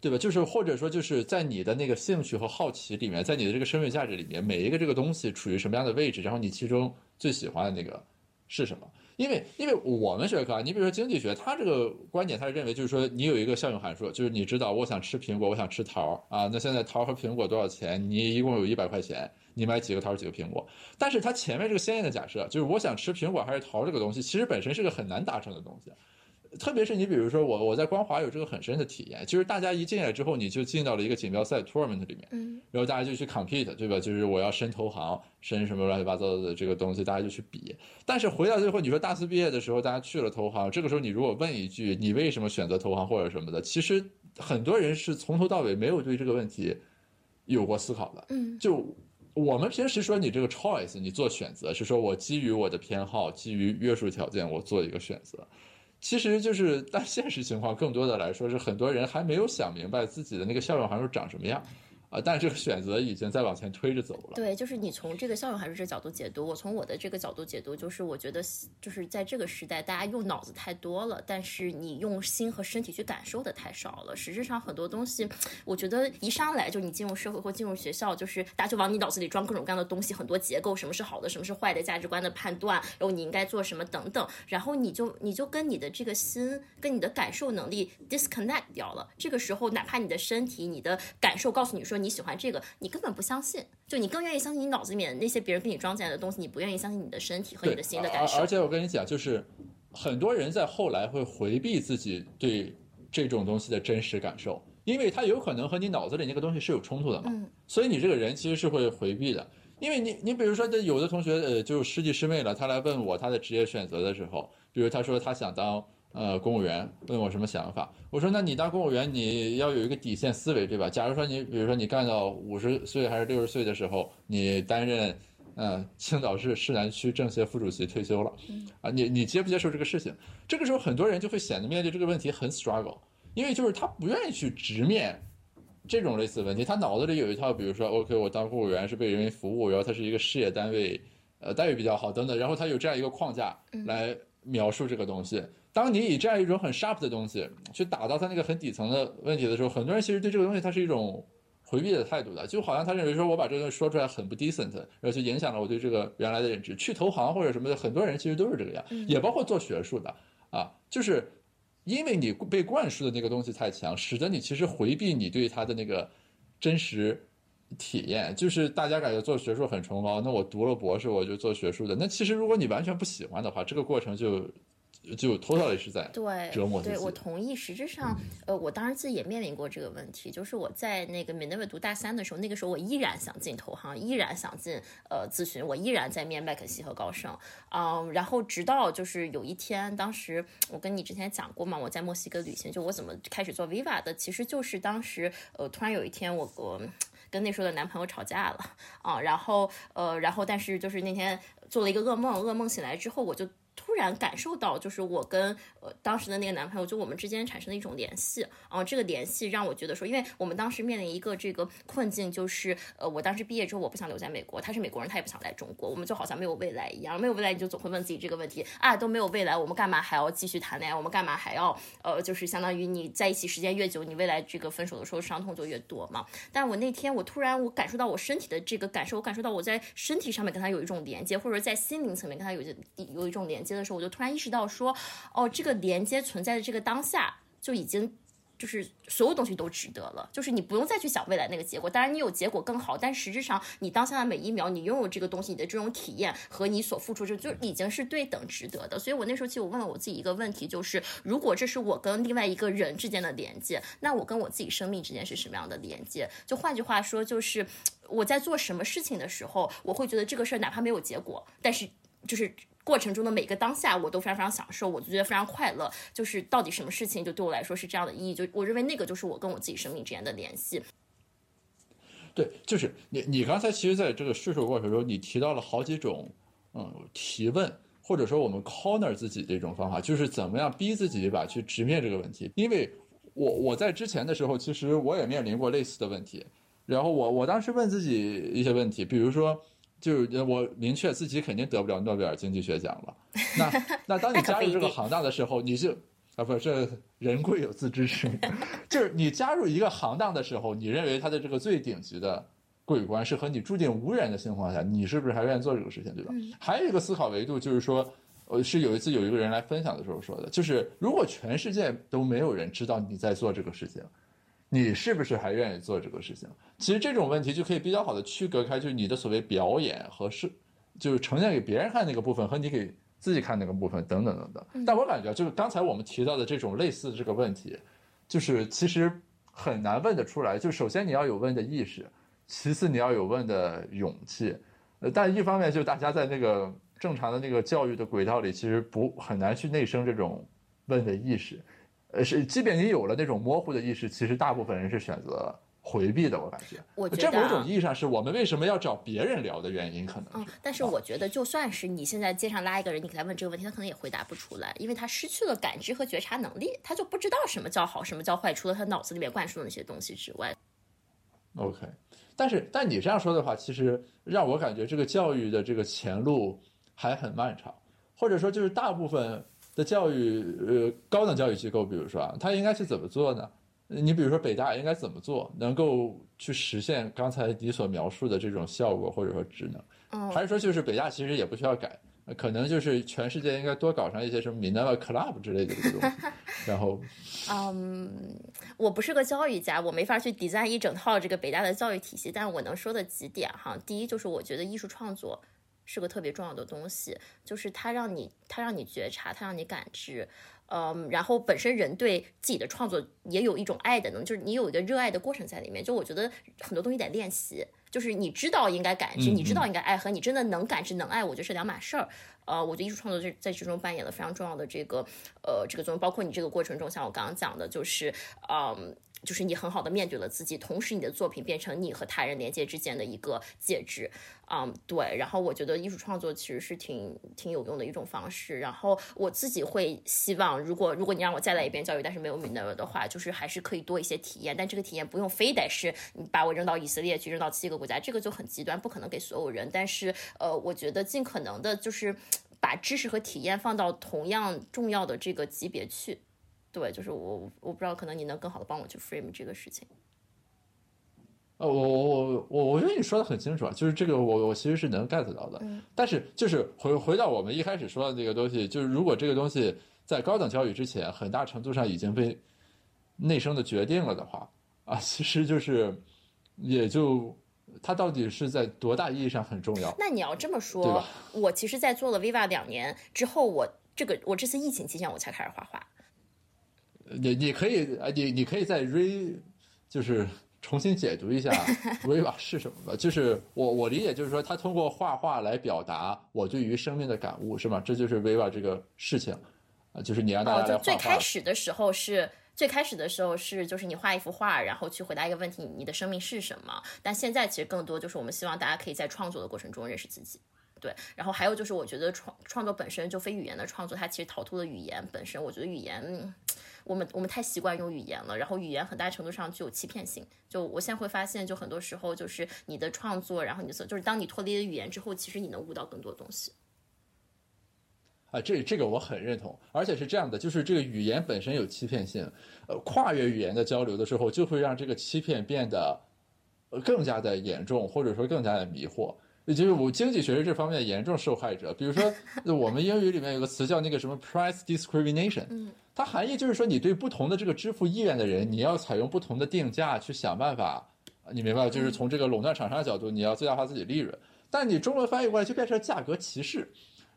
对吧？就是或者说就是在你的那个兴趣和好奇里面，在你的这个生命价值里面，每一个这个东西处于什么样的位置，然后你其中最喜欢的那个是什么？因为因为我们学科啊，你比如说经济学，它这个观点，它是认为就是说你有一个效用函数，就是你知道我想吃苹果，我想吃桃儿啊，那现在桃儿和苹果多少钱？你一共有一百块钱，你买几个桃儿几个苹果？但是它前面这个先验的假设，就是我想吃苹果还是桃这个东西，其实本身是个很难达成的东西。特别是你比如说我，我在光华有这个很深的体验，就是大家一进来之后，你就进到了一个锦标赛 tournament 里面，嗯，然后大家就去 compete，对吧？就是我要申投行，申什么乱七八糟的这个东西，大家就去比。但是回到最后，你说大四毕业的时候，大家去了投行，这个时候你如果问一句你为什么选择投行或者什么的，其实很多人是从头到尾没有对这个问题有过思考的。嗯，就我们平时说你这个 choice，你做选择是说我基于我的偏好，基于约束条件，我做一个选择。其实就是，但现实情况更多的来说是，很多人还没有想明白自己的那个效用函数长什么样，啊，但是这个选择已经在往前推着走了。对，就是你从这个效用函数这角度解读，我从我的这个角度解读，就是我觉得就是在这个时代，大家用脑子太多了，但是你用心和身体去感受的太少了。实质上很多东西，我觉得一上来就你进入社会或进入学校，就是大家就往你脑子里装各种各样的东西，很多结构，什么是好的，什么是坏的，价值观的判断，然后你应该做什么等等，然后你就你就跟你的这个心跟你的感受能力 disconnect 掉了。这个时候，哪怕你的身体、你的感受告诉你说你喜欢这个，你根本不相信，就你更愿意相信你脑子里面那些别人给你装进来的东西，你不愿意相信你的身体和你的心的感受而而。且我跟你讲，就是很多人在后来会回避自己对这种东西的真实感受，因为它有可能和你脑子里那个东西是有冲突的嘛。嗯所以你这个人其实是会回避的。因为你，你比如说，这有的同学，呃，就师弟师妹了，他来问我他的职业选择的时候，比如他说他想当呃公务员，问我什么想法，我说那你当公务员你要有一个底线思维，对吧？假如说你，比如说你干到五十岁还是六十岁的时候，你担任呃青岛市市南区政协副主席退休了，啊，你你接不接受这个事情？这个时候很多人就会显得面对这个问题很 struggle，因为就是他不愿意去直面。这种类似的问题，他脑子里有一套，比如说，OK，我当公务员是为人民服务，然后他是一个事业单位，呃，待遇比较好等等，然后他有这样一个框架来描述这个东西。当你以这样一种很 sharp 的东西去打到他那个很底层的问题的时候，很多人其实对这个东西他是一种回避的态度的，就好像他认为说我把这个东西说出来很不 decent，然后就影响了我对这个原来的认知。去投行或者什么的，很多人其实都是这个样，也包括做学术的啊，就是。因为你被灌输的那个东西太强，使得你其实回避你对他的那个真实体验。就是大家感觉做学术很崇高，那我读了博士我就做学术的。那其实如果你完全不喜欢的话，这个过程就就 totally 是在对，折磨自己对我同意。实质上，呃，我当时自己也面临过这个问题，就是我在那个 Minerva 读大三的时候，那个时候我依然想进投行，依然想进呃咨询，我依然在面麦肯锡和高盛，嗯，然后直到就是有一天，当时我跟你之前讲过嘛，我在墨西哥旅行，就我怎么开始做 Viva 的，其实就是当时呃突然有一天我我。跟那时候的男朋友吵架了啊，然后呃，然后但是就是那天做了一个噩梦，噩梦醒来之后，我就突然感受到，就是我跟呃当时的那个男朋友，就我们之间产生的一种联系啊、这个联系让我觉得说，因为我们当时面临一个这个困境，就是呃，我当时毕业之后，我不想留在美国，他是美国人，他也不想来中国，我们就好像没有未来一样，没有未来，你就总会问自己这个问题啊，都没有未来，我们干嘛还要继续谈恋爱？我们干嘛还要呃，就是相当于你在一起时间越久，你未来这个分手的时候伤痛就越多嘛。但我那天我突然我感受到我身体的这个感受，我感受到我在身体上面跟他有一种连接，或者在心灵层面跟他有一有一种连接接的时候，我就突然意识到说，哦，这个连接存在的这个当下就已经就是所有东西都值得了，就是你不用再去想未来那个结果。当然，你有结果更好，但实质上你当下的每一秒，你拥有这个东西，你的这种体验和你所付出，这就已经是对等值得的。所以我那时候其实我问了我自己一个问题，就是如果这是我跟另外一个人之间的连接，那我跟我自己生命之间是什么样的连接？就换句话说，就是我在做什么事情的时候，我会觉得这个事儿哪怕没有结果，但是就是。过程中的每个当下，我都非常非常享受，我就觉得非常快乐。就是到底什么事情，就对我来说是这样的意义，就我认为那个就是我跟我自己生命之间的联系。对，就是你，你刚才其实在这个叙述过程中，你提到了好几种，嗯，提问或者说我们 corner 自己这种方法，就是怎么样逼自己一把去直面这个问题。因为我我在之前的时候，其实我也面临过类似的问题，然后我我当时问自己一些问题，比如说。就是我明确自己肯定得不了诺贝尔经济学奖了。那那当你加入这个行当的时候，你就啊不是人贵有自知之明，就是你加入一个行当的时候，你认为他的这个最顶级的桂冠是和你注定无缘的情况下，你是不是还愿意做这个事情，对吧？还有一个思考维度就是说，呃，是有一次有一个人来分享的时候说的，就是如果全世界都没有人知道你在做这个事情。你是不是还愿意做这个事情？其实这种问题就可以比较好的区隔开，就是你的所谓表演和是，就是呈现给别人看那个部分和你给自己看那个部分等等等等。但我感觉就是刚才我们提到的这种类似的这个问题，就是其实很难问得出来。就首先你要有问的意识，其次你要有问的勇气。呃，但一方面就是大家在那个正常的那个教育的轨道里，其实不很难去内生这种问的意识。呃，是，即便你有了那种模糊的意识，其实大部分人是选择回避的。我感觉，我这某种意义上是我们为什么要找别人聊的原因，可能。嗯，但是我觉得，就算是你现在街上拉一个人，你给他问这个问题，他可能也回答不出来，因为他失去了感知和觉察能力，他就不知道什么叫好，什么叫坏，除了他脑子里面灌输的那些东西之外。OK，但是，但你这样说的话，其实让我感觉这个教育的这个前路还很漫长，或者说就是大部分。的教育，呃，高等教育机构，比如说啊，它应该去怎么做呢？你比如说北大应该怎么做，能够去实现刚才你所描述的这种效果或者说职能？嗯，还是说就是北大其实也不需要改，可能就是全世界应该多搞上一些什么 Minerva Club 之类的这种。然后，嗯，我不是个教育家，我没法去 design 一整套这个北大的教育体系，但是我能说的几点哈，第一就是我觉得艺术创作。是个特别重要的东西，就是它让你，它让你觉察，它让你感知，嗯，然后本身人对自己的创作也有一种爱的，能就是你有一个热爱的过程在里面。就我觉得很多东西得练习，就是你知道应该感知，你知道应该爱，和你真的能感知能爱，我觉得是两码事儿。呃，我觉得艺术创作在在其中扮演了非常重要的这个，呃，这个作用。包括你这个过程中，像我刚刚讲的，就是，嗯。就是你很好的面对了自己，同时你的作品变成你和他人连接之间的一个介质，嗯，对。然后我觉得艺术创作其实是挺挺有用的一种方式。然后我自己会希望，如果如果你让我再来一遍教育，但是没有米勒的话，就是还是可以多一些体验。但这个体验不用非得是你把我扔到以色列去，扔到七个国家，这个就很极端，不可能给所有人。但是呃，我觉得尽可能的就是把知识和体验放到同样重要的这个级别去。对，就是我，我不知道，可能你能更好的帮我去 frame 这个事情。呃，我我我我我觉得你说的很清楚啊，就是这个我我其实是能 get 到的。嗯。但是就是回回到我们一开始说的那个东西，就是如果这个东西在高等教育之前，很大程度上已经被内生的决定了的话，啊，其实就是也就它到底是在多大意义上很重要？那你要这么说，我其实，在做了 Viva 两年之后，我这个我这次疫情期间我才开始画画。你你可以啊，你你可以再 re，就是重新解读一下 Viva 是什么吧。就是我我理解就是说，他通过画画来表达我对于生命的感悟，是吗？这就是 Viva 这个事情啊，就是你让大家来画画。最开始的时候是最开始的时候是就是你画一幅画，然后去回答一个问题，你的生命是什么？但现在其实更多就是我们希望大家可以在创作的过程中认识自己。对，然后还有就是，我觉得创创作本身就非语言的创作，它其实逃脱了语言本身。我觉得语言。我们我们太习惯用语言了，然后语言很大程度上具有欺骗性。就我现在会发现，就很多时候就是你的创作，然后你的就是当你脱离了语言之后，其实你能悟到更多东西。啊，这这个我很认同，而且是这样的，就是这个语言本身有欺骗性，呃，跨越语言的交流的时候，就会让这个欺骗变得，呃，更加的严重，或者说更加的迷惑。也就是我经济学是这方面的严重受害者。比如说，我们英语里面有个词叫那个什么 price discrimination，嗯，它含义就是说你对不同的这个支付意愿的人，你要采用不同的定价去想办法，你明白吧？就是从这个垄断厂商的角度，你要最大化自己利润。但你中文翻译过来就变成价格歧视，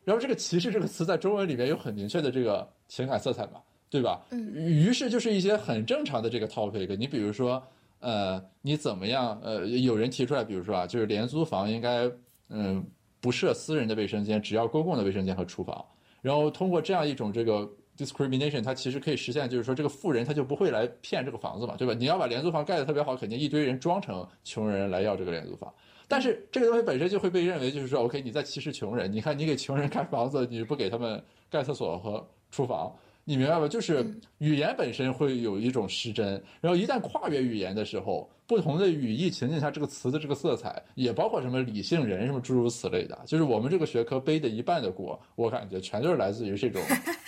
然后这个歧视这个词在中文里面有很明确的这个情感色彩嘛，对吧？嗯，于是就是一些很正常的这个 topic，你比如说。呃，你怎么样？呃，有人提出来，比如说啊，就是廉租房应该，嗯，不设私人的卫生间，只要公共的卫生间和厨房。然后通过这样一种这个 discrimination，它其实可以实现，就是说这个富人他就不会来骗这个房子嘛，对吧？你要把廉租房盖得特别好，肯定一堆人装成穷人来要这个廉租房。但是这个东西本身就会被认为就是说，OK，你在歧视穷人。你看，你给穷人盖房子，你不给他们盖厕所和厨房。你明白吧？就是语言本身会有一种失真，然后一旦跨越语言的时候，不同的语义情境下，这个词的这个色彩，也包括什么理性人什么诸如此类的，就是我们这个学科背的一半的锅，我感觉全都是来自于这种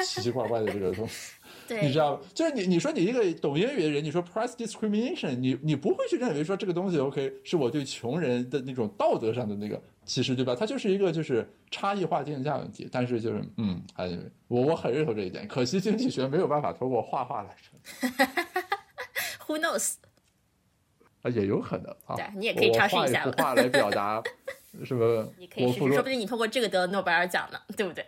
奇奇怪怪的这个东西。对，你知道，就是你你说你一个懂英语的人，你说 price discrimination，你你不会去认为说这个东西 OK 是我对穷人的那种道德上的那个。其实对吧？它就是一个就是差异化定价问题，但是就是嗯，还我我很认同这一点。可惜经济学没有办法通过画画来成。Who knows？啊，也有可能啊。对，你也可以尝试一下。画画来表达 什么？你可以试试，说不定你通过这个得诺贝尔奖呢，对不对？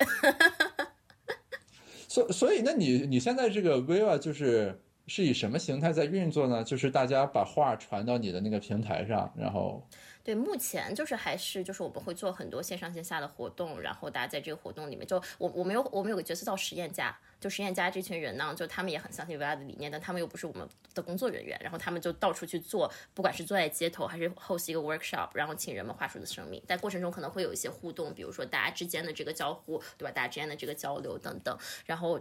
所所以，那你你现在这个 Viva 就是是以什么形态在运作呢？就是大家把画传到你的那个平台上，然后。对，目前就是还是就是我们会做很多线上线下的活动，然后大家在这个活动里面，就我我们有我们有个角色叫实验家，就实验家这群人呢，就他们也很相信 VR 的理念，但他们又不是我们的工作人员，然后他们就到处去做，不管是坐在街头还是 host 一个 workshop，然后请人们画出的生命，在过程中可能会有一些互动，比如说大家之间的这个交互，对吧？大家之间的这个交流等等，然后。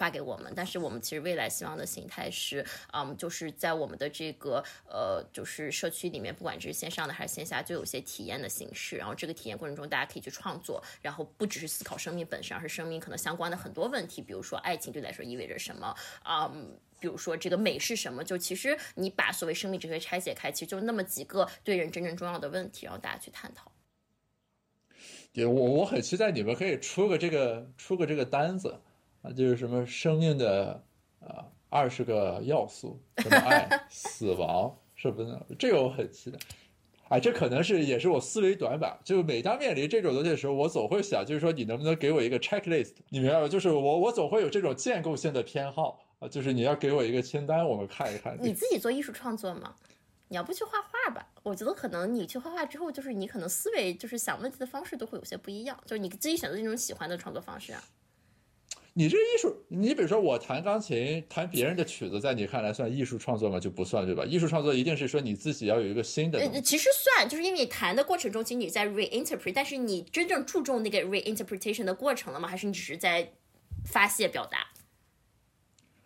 发给我们，但是我们其实未来希望的形态是，嗯，就是在我们的这个呃，就是社区里面，不管是线上的还是线下，就有些体验的形式。然后这个体验过程中，大家可以去创作，然后不只是思考生命本身，而是生命可能相关的很多问题，比如说爱情对来说意味着什么，嗯，比如说这个美是什么。就其实你把所谓生命哲学拆解开，其实就那么几个对人真正重要的问题，然后大家去探讨。对，我我很期待你们可以出个这个出个这个单子。啊，就是什么生命的啊二十个要素，什么爱、死亡，是不是？这个我很期待。哎，这可能是也是我思维短板。就每当面临这种东西的时候，我总会想，就是说你能不能给我一个 checklist？你明白吗？就是我我总会有这种建构性的偏好啊，就是你要给我一个清单，我们看一看。你自己做艺术创作吗？你要不去画画吧？我觉得可能你去画画之后，就是你可能思维就是想问题的方式都会有些不一样，就是你自己选择那种喜欢的创作方式啊。你这艺术，你比如说我弹钢琴，弹别人的曲子，在你看来算艺术创作吗？就不算，对吧？艺术创作一定是说你自己要有一个新的。呃，其实算，就是因为你弹的过程中，其实你在 reinterpret，但是你真正注重那个 reinterpretation 的过程了吗？还是你只是在发泄表达？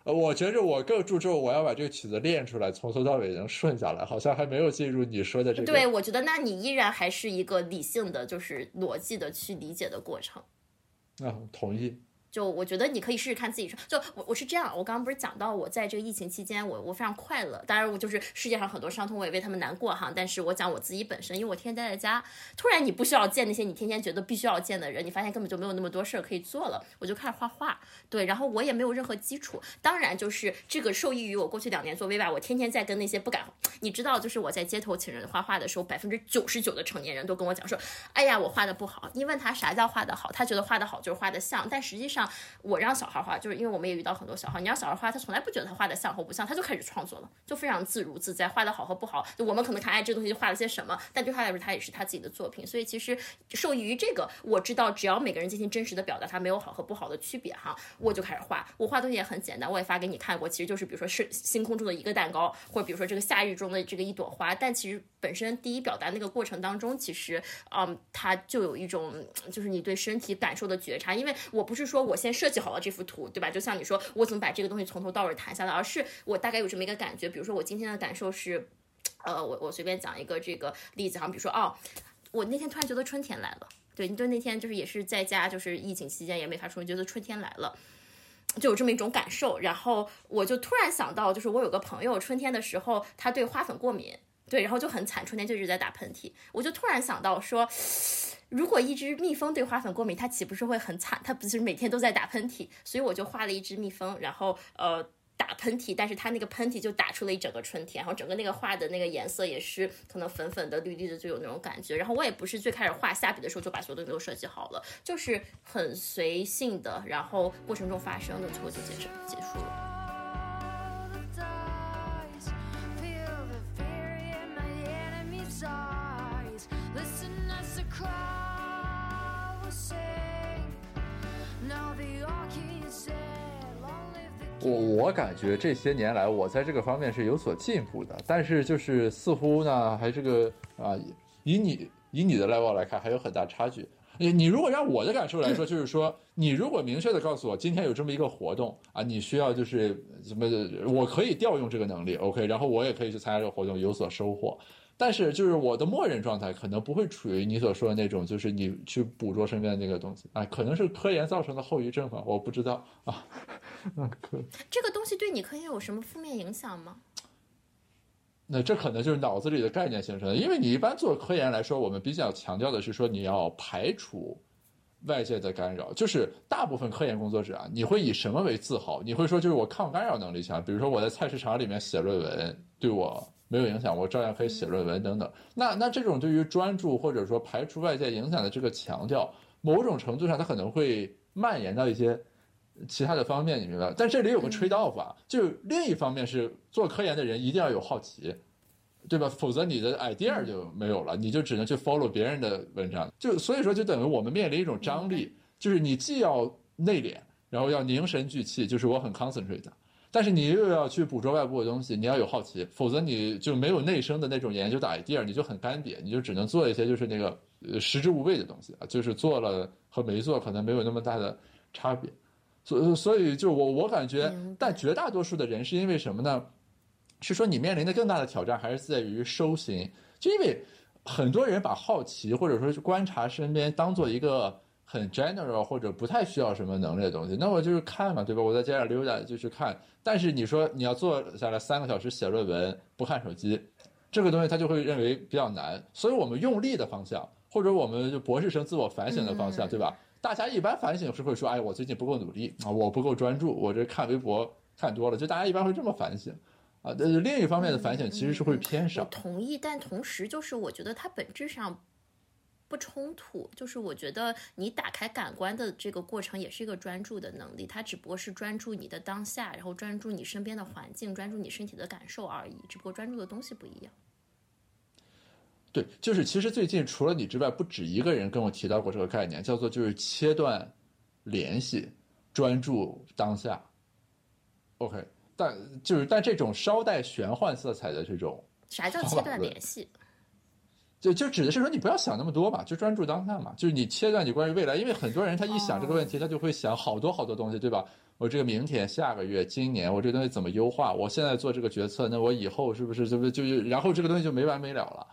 呃，我觉着我更注重我要把这个曲子练出来，从头到尾能顺下来，好像还没有进入你说的这个。对，我觉得那你依然还是一个理性的，就是逻辑的去理解的过程。啊，同意。就我觉得你可以试试看自己说。就我我是这样，我刚刚不是讲到我在这个疫情期间，我我非常快乐。当然，我就是世界上很多伤痛，我也为他们难过哈。但是我讲我自己本身，因为我天天待在家，突然你不需要见那些你天天觉得必须要见的人，你发现根本就没有那么多事儿可以做了，我就开始画画。对，然后我也没有任何基础。当然，就是这个受益于我过去两年做 V 吧，我天天在跟那些不敢，你知道，就是我在街头请人画画的时候，百分之九十九的成年人都跟我讲说，哎呀，我画的不好。你问他啥叫画的好，他觉得画的好就是画的像，但实际上我让小孩画，就是因为我们也遇到很多小孩。你让小孩画，他从来不觉得他画的像或不像，他就开始创作了，就非常自如自在。画的好和不好，我们可能看，哎，这东西画了些什么，但对他来说，他也是他自己的作品。所以其实受益于这个，我知道只要每个人进行真实的表达，他没有好和不好的区别哈，我就开始画。我画东西也很简单，我也发给你看过，其实就是比如说是星空中的一个蛋糕，或者比如说这个夏日中的这个一朵花。但其实本身第一表达那个过程当中，其实嗯，他就有一种就是你对身体感受的觉察。因为我不是说我先设计好了这幅图，对吧？就像你说我怎么把这个东西从头到尾谈下来，而是我大概有这么一个感觉。比如说我今天的感受是，呃，我我随便讲一个这个例子哈，比如说哦，我那天突然觉得春天来了，对，你就那天就是也是在家，就是疫情期间也没法出门，觉得春天来了，就有这么一种感受。然后我就突然想到，就是我有个朋友春天的时候他对花粉过敏。对，然后就很惨，春天就一直在打喷嚏。我就突然想到说，如果一只蜜蜂对花粉过敏，它岂不是会很惨？它不是每天都在打喷嚏？所以我就画了一只蜜蜂，然后呃。打喷嚏，但是它那个喷嚏就打出了一整个春天，然后整个那个画的那个颜色也是可能粉粉的、绿绿的，就有那种感觉。然后我也不是最开始画下笔的时候就把所有东西都设计好了，就是很随性的，然后过程中发生的，最后就结束结束了。我我感觉这些年来，我在这个方面是有所进步的，但是就是似乎呢，还这个啊，以你以你的 level 来看，还有很大差距。你你如果让我的感受来说，就是说，你如果明确的告诉我，今天有这么一个活动啊，你需要就是什么，我可以调用这个能力，OK，然后我也可以去参加这个活动，有所收获。但是，就是我的默认状态可能不会处于你所说的那种，就是你去捕捉身边的那个东西啊，可能是科研造成的后遗症吧，我不知道啊。那可这个东西对你科研有什么负面影响吗？那这可能就是脑子里的概念形成的，因为你一般做科研来说，我们比较强调的是说你要排除外界的干扰，就是大部分科研工作者啊，你会以什么为自豪？你会说就是我抗干扰能力强，比如说我在菜市场里面写论文，对我。没有影响，我照样可以写论文等等。那那这种对于专注或者说排除外界影响的这个强调，某种程度上它可能会蔓延到一些其他的方面，你明白？但这里有个 trade off 啊，就另一方面是做科研的人一定要有好奇，对吧？否则你的 idea 就没有了，你就只能去 follow 别人的文章。就所以说，就等于我们面临一种张力，就是你既要内敛，然后要凝神聚气，就是我很 concentrate。但是你又要去捕捉外部的东西，你要有好奇，否则你就没有内生的那种研究的 idea，你就很干瘪，你就只能做一些就是那个呃食之无味的东西啊，就是做了和没做可能没有那么大的差别。所所以就我我感觉，但绝大多数的人是因为什么呢？是说你面临的更大的挑战还是在于收心，就因为很多人把好奇或者说观察身边当做一个。很 general 或者不太需要什么能力的东西，那我就是看嘛，对吧？我在街上溜达就去看。但是你说你要坐下来三个小时写论文不看手机，这个东西他就会认为比较难。所以我们用力的方向，或者我们就博士生自我反省的方向，对吧？大家一般反省是会说，哎，我最近不够努力啊，我不够专注，我这看微博看多了，就大家一般会这么反省啊。但是，另一方面的反省其实是会偏少。同意，但同时就是我觉得它本质上。不冲突，就是我觉得你打开感官的这个过程也是一个专注的能力，它只不过是专注你的当下，然后专注你身边的环境，专注你身体的感受而已，只不过专注的东西不一样。对，就是其实最近除了你之外，不止一个人跟我提到过这个概念，叫做就是切断联系，专注当下。OK，但就是但这种稍带玄幻色彩的这种，啥叫切断联系？就就指的是说，你不要想那么多嘛，就专注当下嘛。就是你切断你关于未来，因为很多人他一想这个问题，他就会想好多好多东西，对吧？我这个明天、下个月、今年，我这个东西怎么优化？我现在做这个决策，那我以后是不是就不就然后这个东西就没完没了了？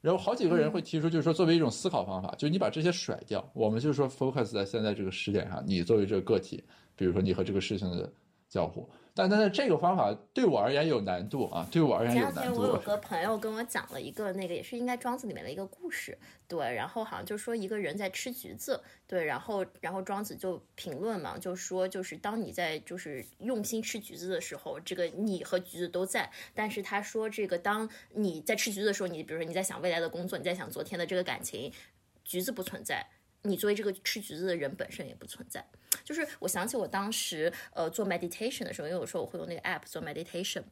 然后好几个人会提出，就是说作为一种思考方法，就你把这些甩掉，我们就是说 focus 在现在这个时点上，你作为这个个体，比如说你和这个事情的交互。但但是这个方法对我而言有难度啊，对我而言有难度。前两天我有个朋友跟我讲了一个那个也是应该庄子里面的一个故事，对，然后好像就说一个人在吃橘子，对，然后然后庄子就评论嘛，就说就是当你在就是用心吃橘子的时候，这个你和橘子都在，但是他说这个当你在吃橘子的时候，你比如说你在想未来的工作，你在想昨天的这个感情，橘子不存在。你作为这个吃橘子的人本身也不存在，就是我想起我当时呃做 meditation 的时候，因为有时候我会用那个 app 做 meditation，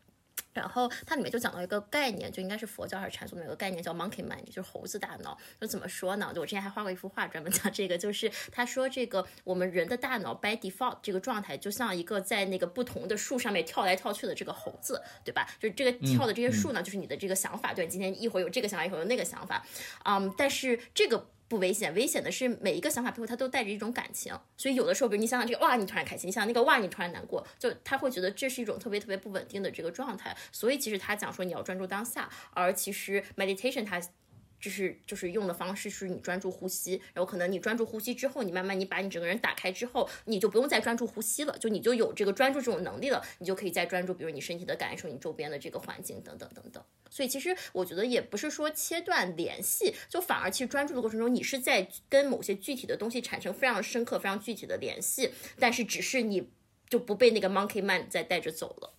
然后它里面就讲到一个概念，就应该是佛教还是禅宗的一个概念叫 monkey mind，就是猴子大脑。就怎么说呢？就我之前还画过一幅画专门讲这个，就是他说这个我们人的大脑 by default 这个状态就像一个在那个不同的树上面跳来跳去的这个猴子，对吧？就是这个跳的这些树呢，就是你的这个想法，对，今天一会儿有这个想法，一会儿有那个想法，嗯，但是这个。不危险，危险的是每一个想法背后它都带着一种感情，所以有的时候，比如你想想这个哇，你突然开心；你想那个哇，你突然难过，就他会觉得这是一种特别特别不稳定的这个状态。所以其实他讲说你要专注当下，而其实 meditation 它就是就是用的方式是你专注呼吸，然后可能你专注呼吸之后，你慢慢你把你整个人打开之后，你就不用再专注呼吸了，就你就有这个专注这种能力了，你就可以再专注，比如你身体的感受，你周边的这个环境等等等等。所以其实我觉得也不是说切断联系，就反而其实专注的过程中，你是在跟某些具体的东西产生非常深刻、非常具体的联系，但是只是你就不被那个 monkey man 再带着走了。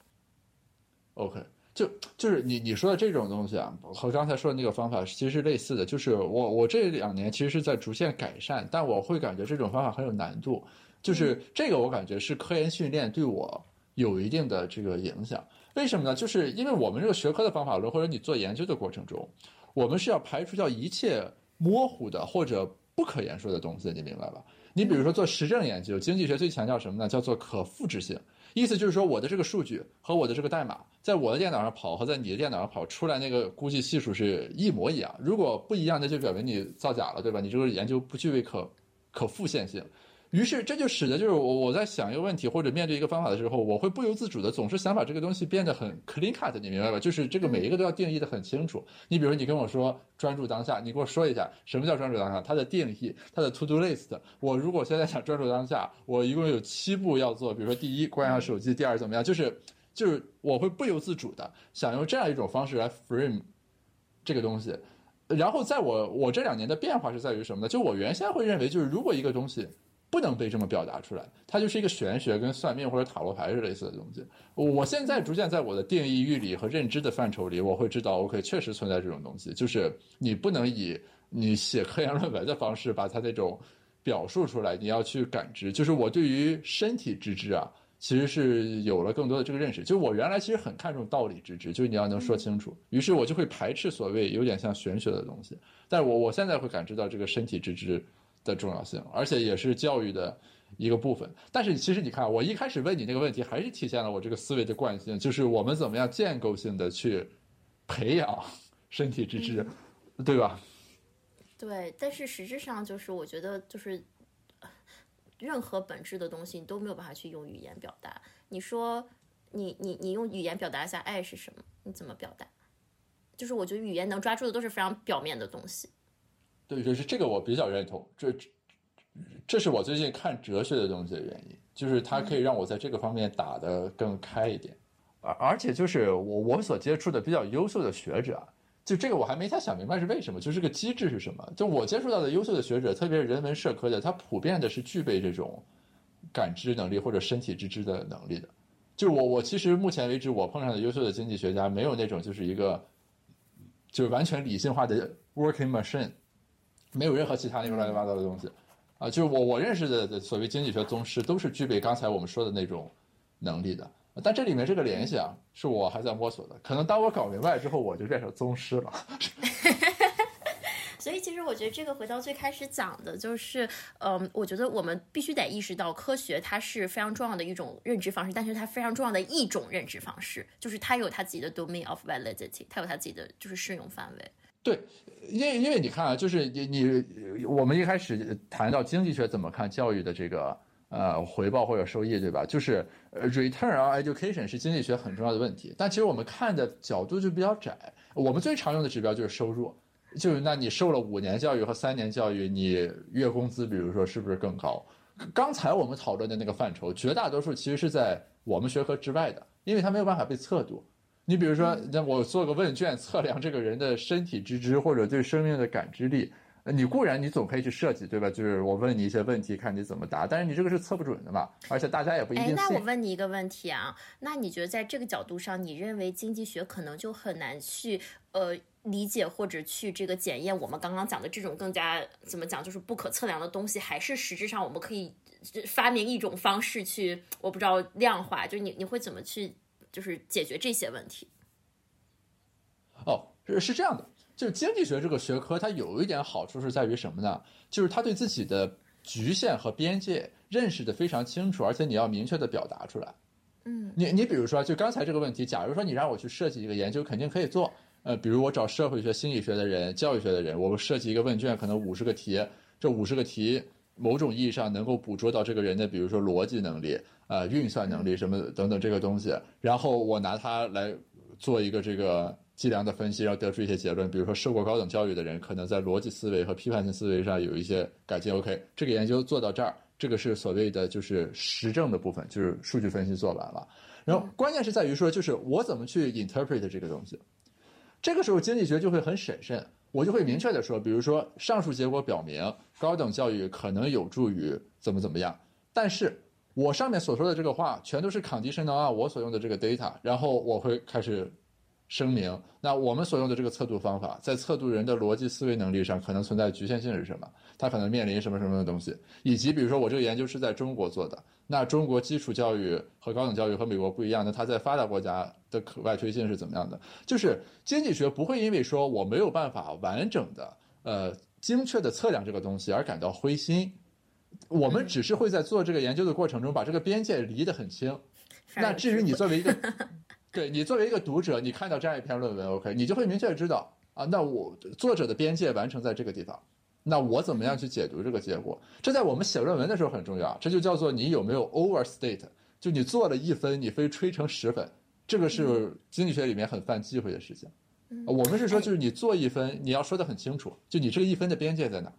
OK。就就是你你说的这种东西啊，和刚才说的那个方法其实是类似的。就是我我这两年其实是在逐渐改善，但我会感觉这种方法很有难度。就是这个我感觉是科研训练对我有一定的这个影响。为什么呢？就是因为我们这个学科的方法论，或者你做研究的过程中，我们是要排除掉一切模糊的或者不可言说的东西，你明白吧？你比如说做实证研究，经济学最强调什么呢？叫做可复制性。意思就是说，我的这个数据和我的这个代码，在我的电脑上跑和在你的电脑上跑出来那个估计系数是一模一样。如果不一样，那就表明你造假了，对吧？你这个研究不具备可可复现性。于是这就使得就是我我在想一个问题或者面对一个方法的时候，我会不由自主的总是想把这个东西变得很 clean cut，你明白吧？就是这个每一个都要定义的很清楚。你比如你跟我说专注当下，你给我说一下什么叫专注当下，它的定义，它的 to do list。我如果现在想专注当下，我一共有七步要做，比如说第一关上手机，第二怎么样？就是就是我会不由自主的想用这样一种方式来 frame 这个东西。然后在我我这两年的变化是在于什么呢？就我原先会认为就是如果一个东西。不能被这么表达出来，它就是一个玄学，跟算命或者塔罗牌是类似的东西。我现在逐渐在我的定义、域理和认知的范畴里，我会知道，OK，确实存在这种东西，就是你不能以你写科研论文的方式把它那种表述出来，你要去感知。就是我对于身体之知啊，其实是有了更多的这个认识。就我原来其实很看重道理之知，就是你要能说清楚，于是我就会排斥所谓有点像玄学的东西。但我我现在会感知到这个身体之知。的重要性，而且也是教育的一个部分。但是其实你看，我一开始问你那个问题，还是体现了我这个思维的惯性，就是我们怎么样建构性的去培养身体之知，对吧？对，但是实质上就是我觉得，就是任何本质的东西，你都没有办法去用语言表达。你说，你你你用语言表达一下爱是什么？你怎么表达？就是我觉得语言能抓住的都是非常表面的东西。对，就是这个我比较认同，这这是我最近看哲学的东西的原因，就是它可以让我在这个方面打得更开一点，而而且就是我我所接触的比较优秀的学者，就这个我还没太想明白是为什么，就是这个机制是什么？就我接触到的优秀的学者，特别是人文社科的，他普遍的是具备这种感知能力或者身体之知的能力的。就是我我其实目前为止我碰上的优秀的经济学家，没有那种就是一个就是完全理性化的 working machine。没有任何其他那种乱七八糟的东西，啊，就是我我认识的所谓经济学宗师都是具备刚才我们说的那种能力的，但这里面这个联系啊，是我还在摸索的。可能当我搞明白之后，我就变成宗师了。所以其实我觉得这个回到最开始讲的就是，嗯，我觉得我们必须得意识到，科学它是非常重要的一种认知方式，但是它非常重要的一种认知方式，就是它有它自己的 domain of validity，它有它自己的就是适用范围。对，因为因为你看啊，就是你你我们一开始谈到经济学怎么看教育的这个呃回报或者收益，对吧？就是 return on education 是经济学很重要的问题，但其实我们看的角度就比较窄。我们最常用的指标就是收入，就是那你受了五年教育和三年教育，你月工资比如说是不是更高？刚才我们讨论的那个范畴，绝大多数其实是在我们学科之外的，因为它没有办法被测度。你比如说，那我做个问卷测量这个人的身体知知或者对生命的感知力，你固然你总可以去设计，对吧？就是我问你一些问题，看你怎么答，但是你这个是测不准的嘛，而且大家也不一定。哎，那我问你一个问题啊，那你觉得在这个角度上，你认为经济学可能就很难去呃理解或者去这个检验我们刚刚讲的这种更加怎么讲，就是不可测量的东西，还是实质上我们可以发明一种方式去，我不知道量化，就你你会怎么去？就是解决这些问题。哦，是是这样的，就是经济学这个学科，它有一点好处是在于什么呢？就是它对自己的局限和边界认识的非常清楚，而且你要明确的表达出来。嗯，你你比如说，就刚才这个问题，假如说你让我去设计一个研究，肯定可以做。呃，比如我找社会学、心理学的人、教育学的人，我们设计一个问卷，可能五十个题，这五十个题某种意义上能够捕捉到这个人的，比如说逻辑能力。呃，运算能力什么等等这个东西，然后我拿它来做一个这个计量的分析，然后得出一些结论。比如说，受过高等教育的人，可能在逻辑思维和批判性思维上有一些改进。OK，这个研究做到这儿，这个是所谓的就是实证的部分，就是数据分析做完了。然后关键是在于说，就是我怎么去 interpret 这个东西。这个时候经济学就会很审慎，我就会明确的说，比如说上述结果表明高等教育可能有助于怎么怎么样，但是我上面所说的这个话全都是康迪申的啊，我所用的这个 data，然后我会开始。声明，那我们所用的这个测度方法，在测度人的逻辑思维能力上可能存在局限性是什么？它可能面临什么什么的东西？以及比如说，我这个研究是在中国做的，那中国基础教育和高等教育和美国不一样，那它在发达国家的可外推性是怎么样的？就是经济学不会因为说我没有办法完整的、呃精确的测量这个东西而感到灰心，我们只是会在做这个研究的过程中把这个边界离得很清。那至于你作为一个。对你作为一个读者，你看到这样一篇论文，OK，你就会明确知道啊，那我作者的边界完成在这个地方，那我怎么样去解读这个结果？这在我们写论文的时候很重要，这就叫做你有没有 overstate，就你做了一分，你非吹成十分，这个是经济学里面很犯忌讳的事情。我们是说，就是你做一分，你要说得很清楚，就你这个一分的边界在哪。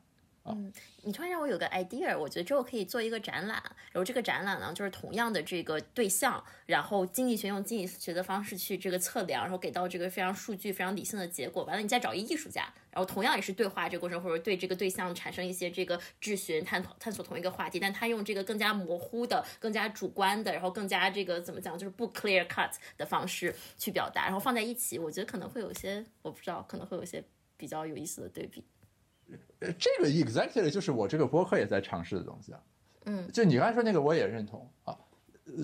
嗯，你突然让我有个 idea，我觉得之后可以做一个展览，然后这个展览呢，就是同样的这个对象，然后经济学用经济学的方式去这个测量，然后给到这个非常数据、非常理性的结果。完了，你再找一艺术家，然后同样也是对话这个过程，或者对这个对象产生一些这个质询、探讨探索同一个话题，但他用这个更加模糊的、更加主观的，然后更加这个怎么讲，就是不 clear cut 的方式去表达，然后放在一起，我觉得可能会有些，我不知道，可能会有些比较有意思的对比。呃，这个 exactly 就是我这个博客也在尝试的东西啊。嗯，就你刚才说那个，我也认同啊。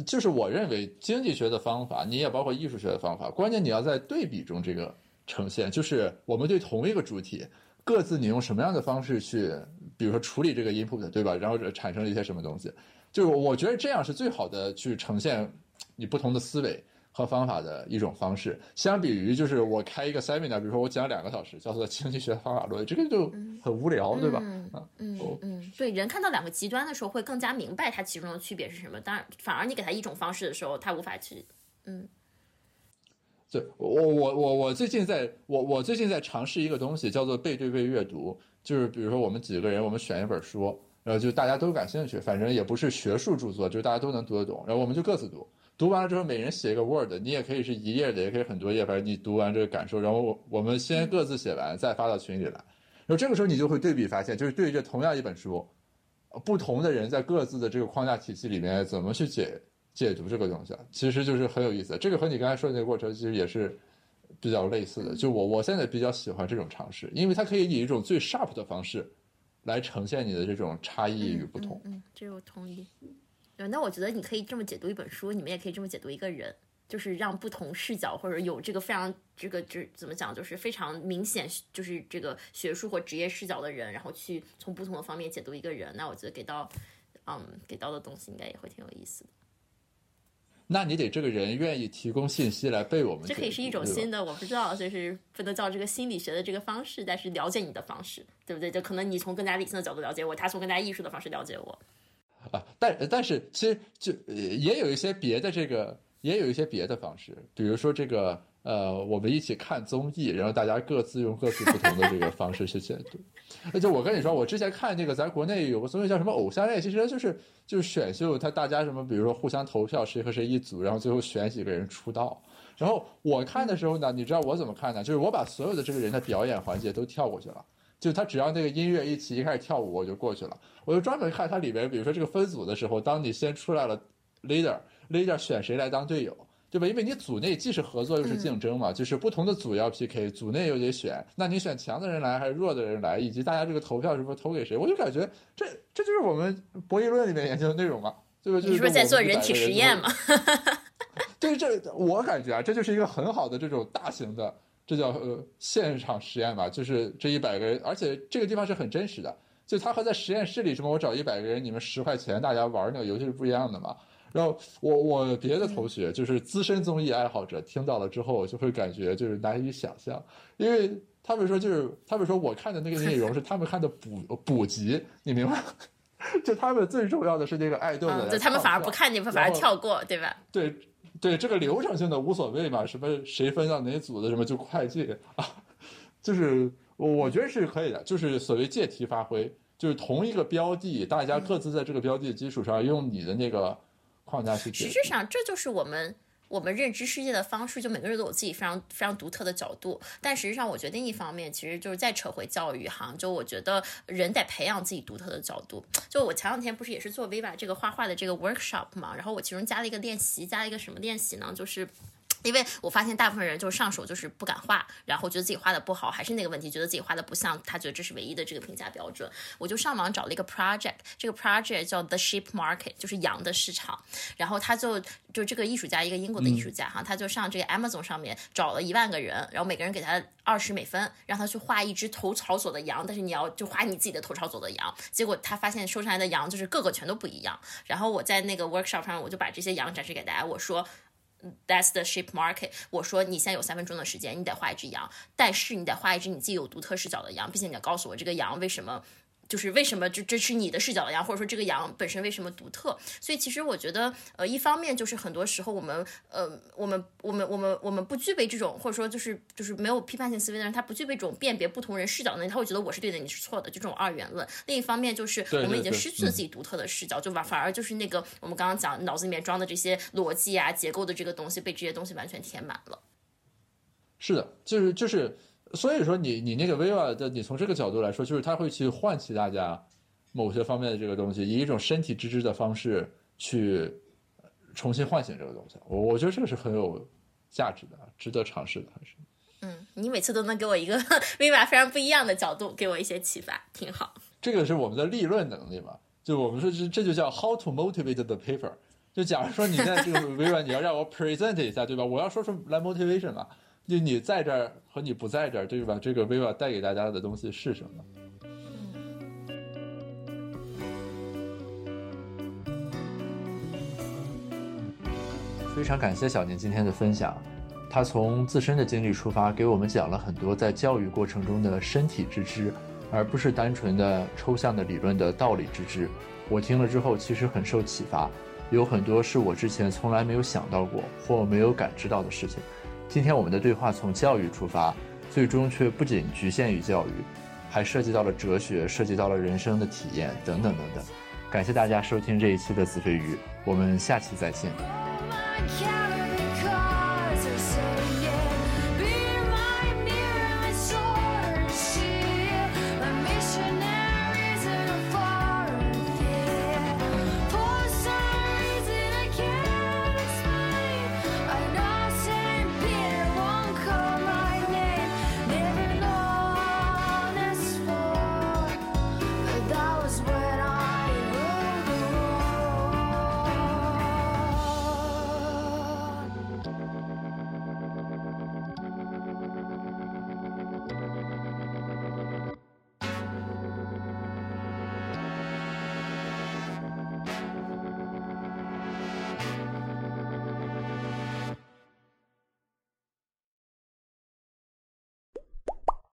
就是我认为经济学的方法，你也包括艺术学的方法，关键你要在对比中这个呈现，就是我们对同一个主体，各自你用什么样的方式去，比如说处理这个 input，对吧？然后产生了一些什么东西，就是我觉得这样是最好的去呈现你不同的思维。和方法的一种方式，相比于就是我开一个 seminar，比如说我讲两个小时，叫做经济学方法论，这个就很无聊，对吧？嗯嗯嗯，对，人看到两个极端的时候，会更加明白它其中的区别是什么。当然，反而你给他一种方式的时候，他无法去，嗯。对，我我我我最近在我我最近在尝试一个东西，叫做背对背阅读，就是比如说我们几个人，我们选一本书，然后就大家都感兴趣，反正也不是学术著作，就是大家都能读得懂，然后我们就各自读。读完了之后，每人写一个 Word，你也可以是一页的，也可以很多页，反正你读完这个感受，然后我们先各自写完，再发到群里来。然后这个时候你就会对比发现，就是对于这同样一本书，不同的人在各自的这个框架体系里面怎么去解解读这个东西，其实就是很有意思。这个和你刚才说的那个过程其实也是比较类似的。就我我现在比较喜欢这种尝试，因为它可以以一种最 sharp 的方式来呈现你的这种差异与不同。嗯，这我同意。那我觉得你可以这么解读一本书，你们也可以这么解读一个人，就是让不同视角或者有这个非常这个这怎么讲，就是非常明显就是这个学术或职业视角的人，然后去从不同的方面解读一个人。那我觉得给到，嗯，给到的东西应该也会挺有意思的。那你得这个人愿意提供信息来被我们。这可以是一种新的，我不知道，就是不能叫这个心理学的这个方式，但是了解你的方式，对不对？就可能你从更加理性的角度了解我，他从更加艺术的方式了解我。啊，但但是其实就也有一些别的这个，也有一些别的方式，比如说这个呃，我们一起看综艺，然后大家各自用各自不同的这个方式去解读。那 就我跟你说，我之前看那个咱国内有个综艺叫什么《偶像恋》，其实就是就是选秀，他大家什么，比如说互相投票，谁和谁一组，然后最后选几个人出道。然后我看的时候呢，你知道我怎么看呢？就是我把所有的这个人的表演环节都跳过去了。就他只要那个音乐一起一开始跳舞，我就过去了。我就专门看它里边，比如说这个分组的时候，当你先出来了 leader，leader 选谁来当队友，对吧？因为你组内既是合作又是竞争嘛，就是不同的组要 PK，组内又得选，那你选强的人来还是弱的人来，以及大家这个投票是不是投给谁？我就感觉这这就是我们博弈论里面研究的内容嘛，对吧？你是不是在做人体实验嘛？对，这我感觉啊，这就是一个很好的这种大型的。这叫呃现场实验吧，就是这一百个人，而且这个地方是很真实的，就他和在实验室里什么，我找一百个人，你们十块钱，大家玩那个游戏是不一样的嘛。然后我我别的同学就是资深综艺爱好者，听到了之后就会感觉就是难以想象，因为他们说就是他们说我看的那个内容是他们看的补补集，你明白？就他们最重要的是那个爱豆的，就他们反而不看，你们反而跳过，对吧？对。对这个流程性的无所谓嘛，什么谁分到哪组的什么就快进啊，就是我觉得是可以的，就是所谓借题发挥，就是同一个标的，大家各自在这个标的的基础上用你的那个框架去。实质上，这就是我们。我们认知世界的方式，就每个人都有自己非常非常独特的角度。但实际上，我觉得另一方面，其实就是再扯回教育哈，就我觉得人得培养自己独特的角度。就我前两天不是也是做 Viva 这个画画的这个 workshop 嘛，然后我其中加了一个练习，加了一个什么练习呢？就是。因为我发现大部分人就是上手就是不敢画，然后觉得自己画的不好，还是那个问题，觉得自己画的不像，他觉得这是唯一的这个评价标准。我就上网找了一个 project，这个 project 叫 The Sheep Market，就是羊的市场。然后他就就这个艺术家，一个英国的艺术家哈，他就上这个 Amazon 上面找了一万个人，然后每个人给他二十美分，让他去画一只头朝左的羊，但是你要就画你自己的头朝左的羊。结果他发现收上来的羊就是个个全都不一样。然后我在那个 workshop 上，我就把这些羊展示给大家，我说。That's the sheep market。我说你现在有三分钟的时间，你得画一只羊，但是你得画一只你自己有独特视角的羊，并且你要告诉我这个羊为什么。就是为什么这这是你的视角的羊，或者说这个羊本身为什么独特？所以其实我觉得，呃，一方面就是很多时候我们，呃，我们我们我们我们不具备这种，或者说就是就是没有批判性思维的人，他不具备这种辨别不同人视角的能力，他会觉得我是对的，你是错的，就这种二元论。另一方面就是我们已经失去了自己独特的视角，就反反而就是那个我们刚刚讲脑子里面装的这些逻辑啊、结构的这个东西被这些东西完全填满了。是的，就是就是。所以说，你你那个 Viva 的，你从这个角度来说，就是他会去唤起大家某些方面的这个东西，以一种身体之知的方式去重新唤醒这个东西。我我觉得这个是很有价值的，值得尝试的，还是。嗯，你每次都能给我一个 Viva 非常不一样的角度，给我一些启发，挺好。这个是我们的立论能力嘛？就我们说这这就叫 How to motivate the paper。就假如说你在这个 Viva，你要让我 present 一下，对吧？我要说出来 motivation 嘛。就你在这儿和你不在这儿，对吧？这个 viva 带给大家的东西是什么？非常感谢小宁今天的分享，他从自身的经历出发，给我们讲了很多在教育过程中的身体之知，而不是单纯的抽象的理论的道理之知。我听了之后，其实很受启发，有很多是我之前从来没有想到过或没有感知到的事情。今天我们的对话从教育出发，最终却不仅局限于教育，还涉及到了哲学，涉及到了人生的体验等等等等。感谢大家收听这一期的子非鱼，我们下期再见。